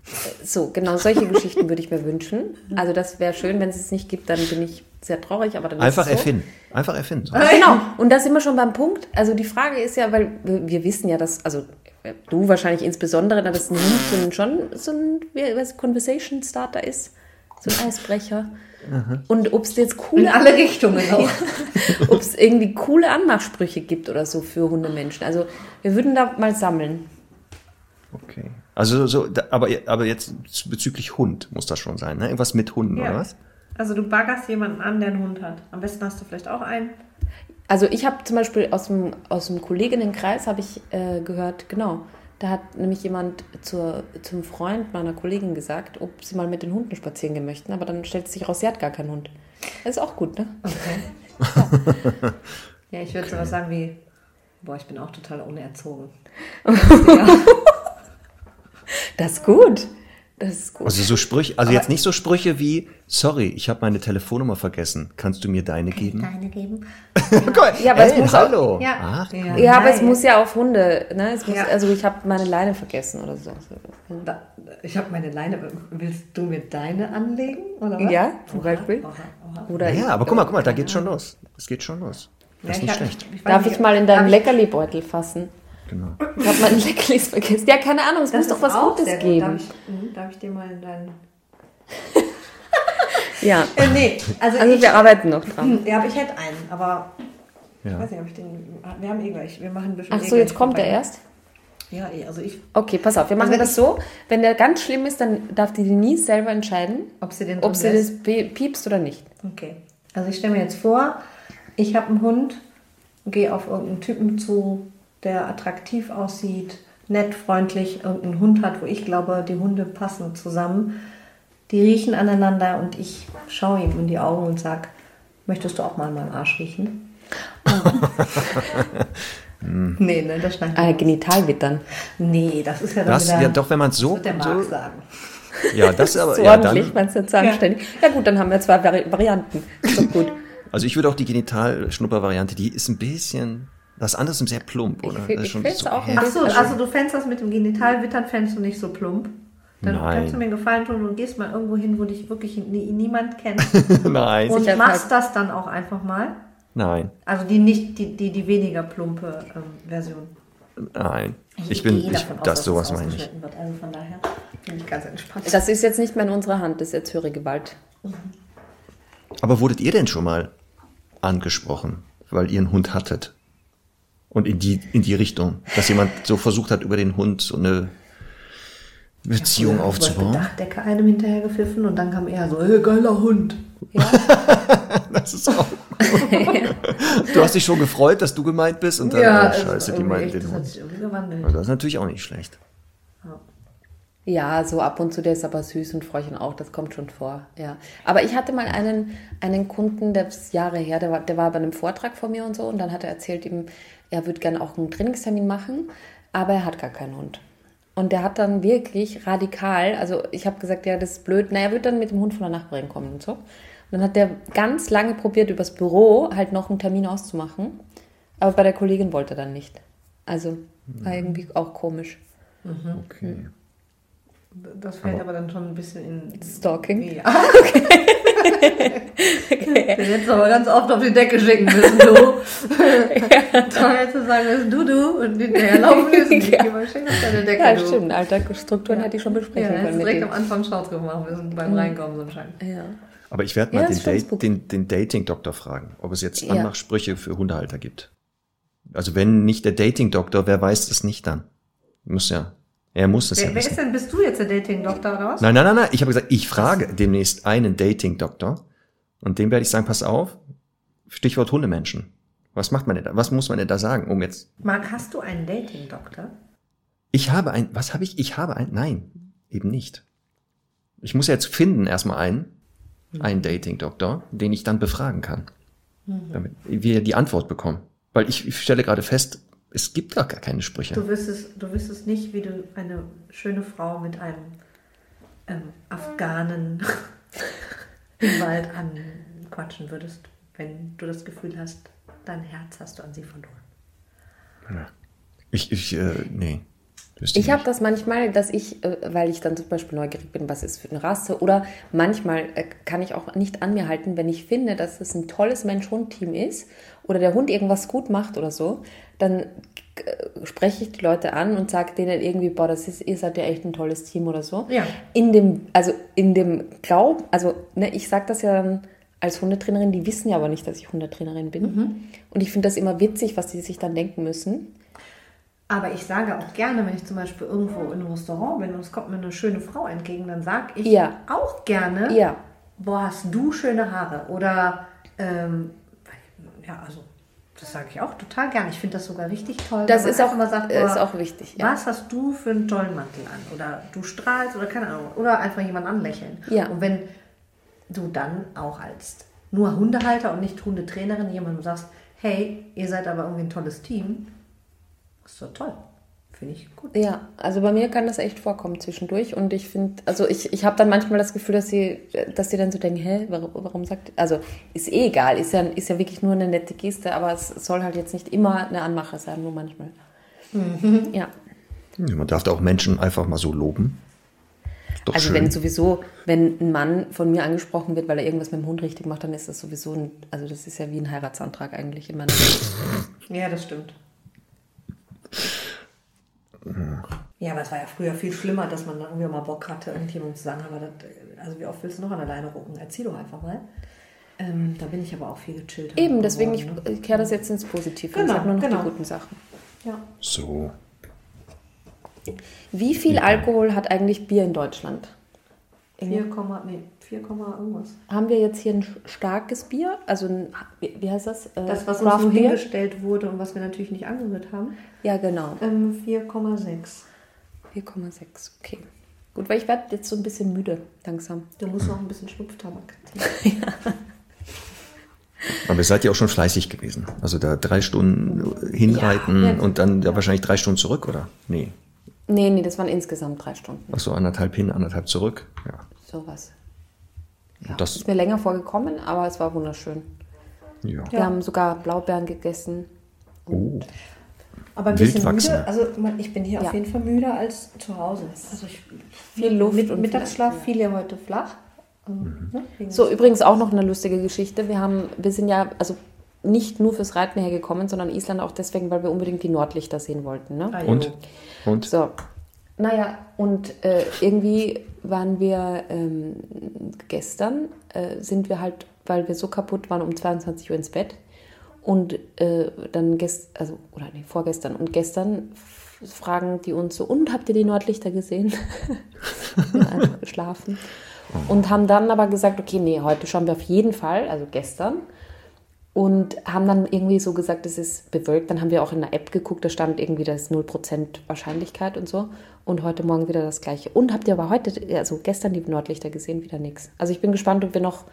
B: So, genau, solche Geschichten würde ich mir wünschen. Also das wäre schön, wenn es es nicht gibt, dann bin ich sehr traurig, aber dann ist
C: Einfach
B: es so.
C: erfinden. Einfach erfinden. So.
B: Genau, und da sind wir schon beim Punkt. Also die Frage ist ja, weil wir, wissen ja, dass, also äh, du wahrscheinlich insbesondere, dass ein Hund schon so ein wie, was, Conversation Starter ist, so ein Eisbrecher. Und ob es jetzt
D: In
B: coole,
D: alle Richtungen auch.
B: ob es irgendwie coole Anmachsprüche gibt oder so für Hundemenschen. Also wir würden da mal sammeln.
C: Okay. Also so, aber, aber jetzt bezüglich Hund muss das schon sein, ne? Irgendwas mit Hunden, oder was?
D: Also du baggerst jemanden an, der einen Hund hat. Am besten hast du vielleicht auch einen.
B: Also ich habe zum Beispiel aus dem, aus dem Kolleginnenkreis habe ich äh, gehört, genau, Da hat nämlich jemand zur, zum Freund meiner Kollegin gesagt, ob sie mal mit den Hunden spazieren gehen möchten, aber dann stellt sich raus, sie hat gar keinen Hund. Das ist auch gut, ne?
D: Ja, ich würde sowas sagen wie, boah, ich bin auch total unerzogen.
B: Das ist gut. Das ist gut.
C: Also so Sprüche, also jetzt nicht so Sprüche wie, sorry, ich habe meine Telefonnummer vergessen. Kannst du mir deine geben?
D: Deine geben?
B: Ja, aber es muss auch-
C: hallo.
D: Ja.
C: Ach,
D: Ja.
B: Ja, aber es muss ja auf Hunde, ne? Es muss,
D: Ja.
B: Also ich habe meine Leine vergessen oder so.
D: Da, ich habe meine Leine. Willst du mir deine anlegen? Oder was?
B: Ja, zum Beispiel.
D: Oha, oha.
B: Oder
C: ja, aber guck mal, guck mal, da geht's schon los. Es geht schon los. Das ist nicht
D: ich hab-
C: schlecht.
D: ich
B: darf
D: nicht,
B: ich mal in deinen Leckerli-Beutel fassen?
C: Genau.
B: Ich habe meine Leckerlis vergessen. Ja, keine Ahnung, es
D: Das
B: muss doch was Gutes
D: gut.
B: geben.
D: Darf ich, mhm, darf ich dir mal in deinen.
B: Ja,
D: Äh, nee, also,
B: also
D: ich,
B: wir arbeiten noch dran.
D: Hm, Ja, aber ich hätte einen, aber ich
C: Ja.
D: weiß nicht, ob ich den. Wir haben eh gleich. Wir machen bestimmt
B: Ach
D: eh
B: so,
D: gleich
B: jetzt kommt er
D: vorbei.
B: erst?
D: Ja, eh, also ich.
B: Okay, pass auf, wir machen
D: wenn
B: das so. Wenn der ganz schlimm ist, dann darf die Denise selber entscheiden,
D: Ob sie den
B: ob sie das pie- piepst oder nicht.
D: Okay. Also ich stelle mir jetzt vor, ich habe einen Hund, gehe auf irgendeinen Typen zu, der attraktiv aussieht, nett, freundlich, irgendeinen Hund hat, wo ich glaube, die Hunde passen zusammen. Die riechen aneinander und ich schaue ihm in die Augen und sage, möchtest du auch mal an meinem Arsch riechen? nee, ne, das schneidet
B: Ah. Genitalwittern.
D: Nee, das ist ja dann
C: Das,
D: wieder,
C: ja doch, wenn man es so,
D: wird der Marc
C: so
D: sagen.
C: ja, das aber,
B: So
C: ja,
B: ordentlich,
C: dann,
B: meinst du jetzt anständig? Ja. gut, dann haben wir zwei Vari Varianten. Ist doch gut.
C: also ich würde auch die Genitalschnupper-Variante, die ist ein bisschen, das andere ist sehr plump, oder? das ist
B: ich
C: schon
B: find's
C: so,
B: auch ein
D: Ach so,
B: bisschen-
D: also du fändest das mit dem Genitalwittern, fändest du nicht so plump? Dann
C: Nein.
D: kannst du mir einen Gefallen tun und gehst mal irgendwo hin, wo dich wirklich nie, niemand kennt.
C: Nein,
D: Und
B: Sicher
D: machst
B: halt-
D: das dann auch einfach mal.
C: nein,
D: Also die nicht, die, die, die weniger plumpe ähm, Version.
C: nein. Ich bin,
D: gehe
C: ich,
D: davon aus,
C: das
D: dass
C: sowas
D: es
C: meine ich.
D: Wird. Also von daher bin ich ganz entspannt.
B: Das ist jetzt nicht mehr in unserer Hand, das ist jetzt höhere Gewalt.
C: Aber wurdet ihr denn schon mal angesprochen, weil ihr einen Hund hattet? Und in die, in die Richtung, dass jemand so versucht hat, über den Hund so eine Beziehung
D: Beispiel
C: aufzubauen?
D: Dachdecke einem hinterher gepfiffen und dann kam er so, hey, geiler Hund.
C: Das ist auch. du hast dich schon gefreut, dass du gemeint bist und dann, oh,
D: also
C: scheiße, die
D: echt,
C: den
D: das
C: Hund. Also das ist natürlich auch nicht schlecht.
B: Ja, so ab und zu, der ist aber süß und Fräuchen auch, das kommt schon vor, ja. Aber ich hatte mal einen, einen Kunden, der ist Jahre her, der war, der war bei einem Vortrag von mir und so und dann hat er erzählt ihm, er würde gerne auch einen Trainingstermin machen, aber er hat gar keinen Hund. Und der hat dann wirklich radikal, also ich habe gesagt, ja, das ist blöd, na, er wird dann mit dem Hund von der Nachbarin kommen und so. Und dann hat der ganz lange probiert, übers Büro halt noch einen Termin auszumachen, aber bei der Kollegin wollte er dann nicht. Also war irgendwie auch komisch.
C: Okay.
D: Das fällt aber dann schon ein bisschen in...
B: Stalking.
D: Ja. Den hättest du aber ganz oft auf die Decke schicken müssen, du. Dann hättest du sagen müssen, du, du, und hinterher laufen müssen.
B: Ja.
D: Geh mal schön auf deine Decke,
B: Ja,
D: du.
B: stimmt. Alltagsstrukturen hätte ich schon
D: Ja,
B: besprechen
D: dann hättest
B: können
D: du
B: mit
D: direkt am Anfang Schau drüber machen müssen, beim Reinkommen so ein Schein.
B: Ja.
C: Aber ich werde mal
B: Ja,
C: den, Date, den, den Dating-Doktor fragen, ob es jetzt
B: Ja.
C: Anmachsprüche für Hundehalter gibt. Also wenn nicht der Dating-Doktor, wer weiß es nicht dann? Muss ja. Er muss das
D: Wer,
C: ja
D: wer ist
C: wissen.
D: denn, bist du jetzt der Dating-Doktor oder was?
C: Nein, nein, nein, nein. Ich habe gesagt, ich frage demnächst einen Dating-Doktor und dem werde ich sagen, pass auf, Stichwort Hundemenschen. Was macht man denn da? Was muss man denn da sagen, um jetzt
D: Marc, hast du einen Dating-Doktor?
C: Ich habe ein, was habe ich? Ich habe ein, nein, eben nicht. Ich muss jetzt finden erstmal einen, einen Dating-Doktor, den ich dann befragen kann. Damit wir die Antwort bekommen. Weil ich, ich stelle gerade fest, es gibt gar keine Sprüche.
D: Du wüsstest, du wüsstest nicht, wie du eine schöne Frau mit einem ähm, Afghanen im Wald anquatschen würdest, wenn du das Gefühl hast, dein Herz hast du an sie verloren.
C: Ich, ich, äh, nee. Wüsste
B: Ich habe das manchmal, dass ich, äh, weil ich dann zum Beispiel neugierig bin, was ist für eine Rasse, oder manchmal äh, kann ich auch nicht an mir halten, wenn ich finde, dass es ein tolles Mensch-Hund-Team ist oder der Hund irgendwas gut macht oder so, dann äh, spreche ich die Leute an und sage denen irgendwie, boah, das ist, ihr seid ja echt ein tolles Team oder so.
D: Ja.
B: In dem, also in dem Glauben, also ne, ich sage das ja dann als Hundetrainerin, die wissen ja aber nicht, dass ich Hundetrainerin bin. Und ich finde das immer witzig, was die sich dann denken müssen.
D: Aber ich sage auch gerne, wenn ich zum Beispiel irgendwo in einem Restaurant bin und es kommt mir eine schöne Frau entgegen, dann sage ich
B: Ja.
D: auch gerne,
B: Ja.
D: boah, hast du schöne Haare. Oder, ähm, ja, also Das sage ich auch total gern. Ich finde das sogar richtig toll.
B: Das ist auch,
D: sagt,
B: ist
D: boah,
B: auch wichtig. Ja.
D: Was hast du für einen tollen Mantel an? Oder du strahlst oder keine Ahnung. Oder einfach jemanden anlächeln.
B: Ja.
D: Und wenn du dann auch als nur Hundehalter und nicht Hundetrainerin jemandem sagst, hey, ihr seid aber irgendwie ein tolles Team, ist doch toll. Finde ich gut.
B: Ja, also bei mir kann das echt vorkommen zwischendurch und ich finde, also ich, ich habe dann manchmal das Gefühl, dass sie, dass sie dann so denken, hä, warum, warum sagt, also ist eh egal, ist ja, ist ja wirklich nur eine nette Geste, aber es soll halt jetzt nicht immer eine Anmache sein, nur manchmal. Ja,
C: Ja, Man darf da auch Menschen einfach mal so loben. Doch
B: also
C: schön.
B: wenn sowieso, wenn ein Mann von mir angesprochen wird, weil er irgendwas mit dem Hund richtig macht, dann ist das sowieso ein, also das ist ja wie ein Heiratsantrag eigentlich in meiner.
D: Ja, das stimmt. Ja, aber es war ja früher viel schlimmer, dass man dann irgendwie mal Bock hatte, irgendjemandem zu sagen, aber das, also wie oft willst du noch an der Leine rucken? Erzähl doch einfach mal. Ähm, da bin ich aber auch viel gechillter.
B: Eben, deswegen, ich,
D: geworden, ne?
B: ich kehre das jetzt ins Positive und
D: Genau,
B: sage nur noch
D: genau.
B: die guten Sachen.
D: Ja.
C: So.
B: Wie viel Alkohol hat eigentlich Bier in Deutschland?
D: 4, nee, 4, irgendwas.
B: Haben wir jetzt hier ein starkes Bier? Also ein, wie heißt das? Äh,
D: Das, was uns
B: Craft
D: so
B: Beer?
D: hingestellt wurde und was wir natürlich nicht angerührt haben.
B: Ja, genau.
D: Ähm, 4,6.
B: 4,6. Okay. Gut, weil ich werde jetzt so ein bisschen müde, langsam.
D: Du musst noch ein bisschen Schnupftabak ziehen.
C: Aber ihr seid ja auch schon fleißig gewesen. Also da drei Stunden hinreiten
B: Ja, ja.
C: und dann ja wahrscheinlich drei Stunden zurück, oder? Nee.
B: Nee, nee, das waren insgesamt drei Stunden.
C: Ach so, anderthalb hin, anderthalb zurück. Ja.
B: Sowas. Ja,
C: das-
B: ist mir länger vorgekommen, aber es war wunderschön.
C: ja.
B: Wir haben sogar Blaubeeren gegessen.
C: Oh.
D: Aber ein bisschen müde. Also ich bin hier
B: Ja.
D: auf jeden Fall müder als zu Hause. Also ich,
B: Viel Luft
D: Mit,
B: und
D: Mittagsschlaf fiel ja heute flach. Also,
C: Mhm.
D: ne,
B: So, übrigens auch noch eine lustige Geschichte. Wir haben, wir sind ja, also nicht nur fürs Reiten hergekommen, sondern Island auch deswegen, weil wir unbedingt die Nordlichter sehen wollten. Ne?
D: Ah.
C: Und? Und?
B: So, naja, und äh, irgendwie waren wir ähm, gestern, äh, sind wir halt, weil wir so kaputt waren, um 22 Uhr ins Bett. Und äh, dann gestern, also, oder nee, vorgestern und gestern fragen die uns so, und habt ihr die Nordlichter gesehen? einfach geschlafen. Und haben dann aber gesagt, okay, nee, heute schauen wir auf jeden Fall, also gestern. Und haben dann irgendwie so gesagt, es ist bewölkt. Dann haben wir auch in der App geguckt, da stand irgendwie das 0% Wahrscheinlichkeit und so. Und heute Morgen wieder das gleiche. Und habt ihr aber heute, also gestern die Nordlichter gesehen, wieder nichts. Also ich bin gespannt, ob wir noch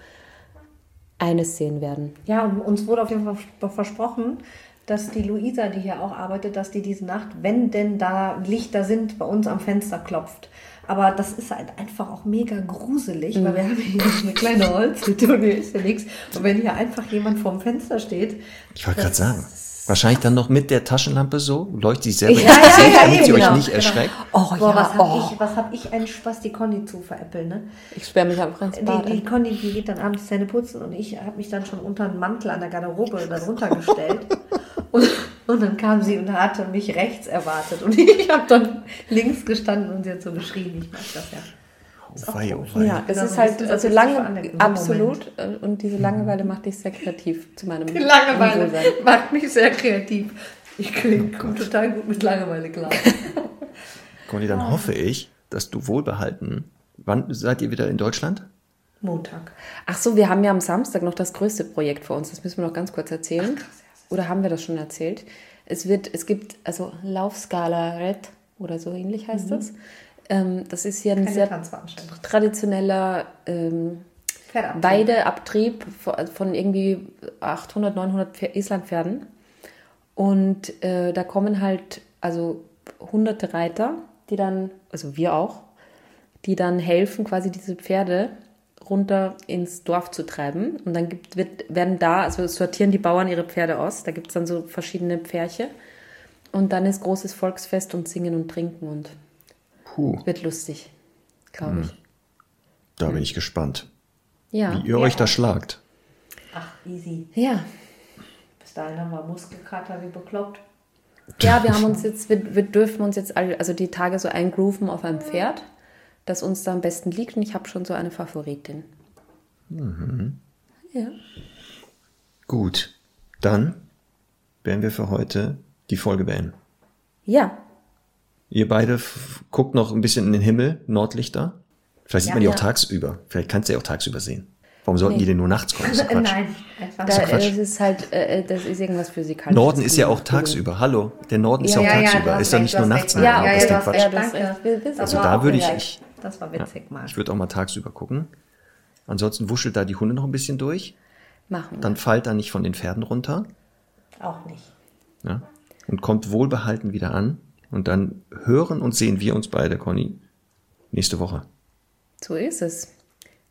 B: eines sehen werden.
D: Ja, und uns wurde auf jeden Fall vers- versprochen, dass die Luisa, die hier auch arbeitet, dass die diese Nacht, wenn denn da Lichter sind, bei uns am Fenster klopft. Aber das ist halt einfach auch mega gruselig, weil wir haben hier eine kleine Holzhütte und hier ist ja nichts. Und wenn hier einfach jemand vorm Fenster steht,
C: Ich wollte gerade sagen. Wahrscheinlich dann noch mit der Taschenlampe so, leuchtet sich selber
B: Ja,
C: ins
B: ja,
C: Gesicht,
B: ja,
C: damit sie
B: genau,
C: euch nicht
B: genau.
C: erschreckt.
B: Oh
D: boah,
B: ja,
D: was hab
B: oh.
D: ich, was hab ich einen Spaß, die Conny zu veräppeln, ne?
B: Ich sperre mich einfach ins Bad.
D: Die, die. Conny, die geht dann abends Zähne putzen und ich habe mich dann schon unter den Mantel an der Garderobe darunter gestellt. und, und dann kam sie und hatte mich rechts erwartet. Und ich habe dann links gestanden und sie hat so geschrien. Ich mag das ja.
C: Oh, wei, oh, wei.
B: Ja, es
D: Genau,
B: ist halt, also lange, absolut. äh, Und diese Langeweile macht dich sehr kreativ zu meinem
D: Die Langeweile
B: Unwohlsein.
D: macht mich sehr kreativ. Ich komme total gut mit Langeweile klar.
C: Conny, dann hoffe ich, dass du wohlbehalten. Wann seid ihr wieder in Deutschland?
D: Montag.
B: Ach so, wir haben ja am Samstag noch das größte Projekt für uns. Das müssen wir noch ganz kurz erzählen. Oder haben wir das schon erzählt? Es wird, es gibt also Laufskala Red oder so ähnlich heißt das. Ähm, das ist hier ein
D: Keine
B: sehr traditioneller ähm. Weideabtrieb von- irgendwie 800, 900 Pfer- Islandpferden. Und äh, da kommen halt also hunderte Reiter, die dann, also wir auch, die dann helfen, quasi diese Pferde runter ins Dorf zu treiben. Und dann gibt, wird, werden da, also sortieren die Bauern ihre Pferde aus. Da gibt es dann so verschiedene Pferche. Und dann ist großes Volksfest und Singen und Trinken und
C: Puh,
B: wird lustig, glaube ich.
C: da bin ich gespannt,
B: Ja.
C: wie ihr euch da schlagt.
D: Ach, easy.
B: Ja.
D: Bis dahin haben wir Muskelkater wie bekloppt.
B: Ja, wir haben uns jetzt, wir, wir dürfen uns jetzt all, also die Tage so eingrooven auf einem Pferd, das uns da am besten liegt und ich habe schon so eine Favoritin. Ja.
C: Gut, dann werden wir für heute die Folge beenden.
B: Ja,
C: Ihr beide guckt noch ein bisschen in den Himmel, Nordlichter. Vielleicht sieht
D: Ja,
C: man die auch
B: ja.
C: tagsüber. Vielleicht kannst du ja auch tagsüber sehen. Warum sollten
B: Nee.
C: die denn nur nachts kommen? Das ist Quatsch.
D: Nein, einfach
B: Da,
C: Quatsch.
B: das ist halt, äh, das ist irgendwas physikalisches.
C: Norden ist ja auch
B: Cool.
C: tagsüber. Hallo, der Norden ist
B: Ja,
C: auch
B: ja, ja,
C: tagsüber. ist
D: recht,
C: nicht nur nachts.
B: Ja, ja,
C: ist
B: ja,
C: Quatsch.
B: Das ist-
D: Das
C: Also da
D: auch
C: würde ich,
D: Das war witzig, Marc.
C: ich würde auch mal tagsüber gucken. Ansonsten wuschelt da die Hunde noch ein bisschen durch.
B: Machen wir.
C: Dann fallt er nicht von den Pferden runter.
D: Auch nicht.
C: Ja, und kommt wohlbehalten wieder an. Und dann hören und sehen wir uns beide, Conny, nächste Woche.
B: So ist es.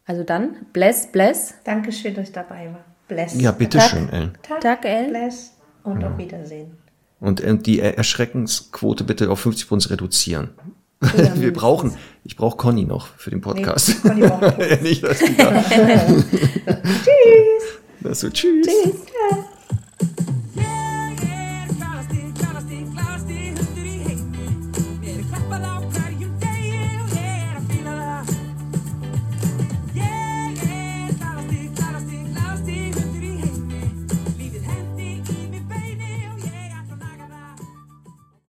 B: Also dann, bless, bless.
D: Dankeschön, dass ich dabei war. Bless.
C: Ja, bitteschön, Ellen.
D: Tag,
B: Tag, Ellen.
D: Bless und auf Wiedersehen.
C: Und äh, die Er- Erschreckensquote bitte auf 50 Prozent reduzieren. Wir brauchen, ich brauche Conny noch für den Podcast.
D: Conny braucht
C: Nicht, dass die da. tschüss. Das so, tschüss.
B: Tschüss.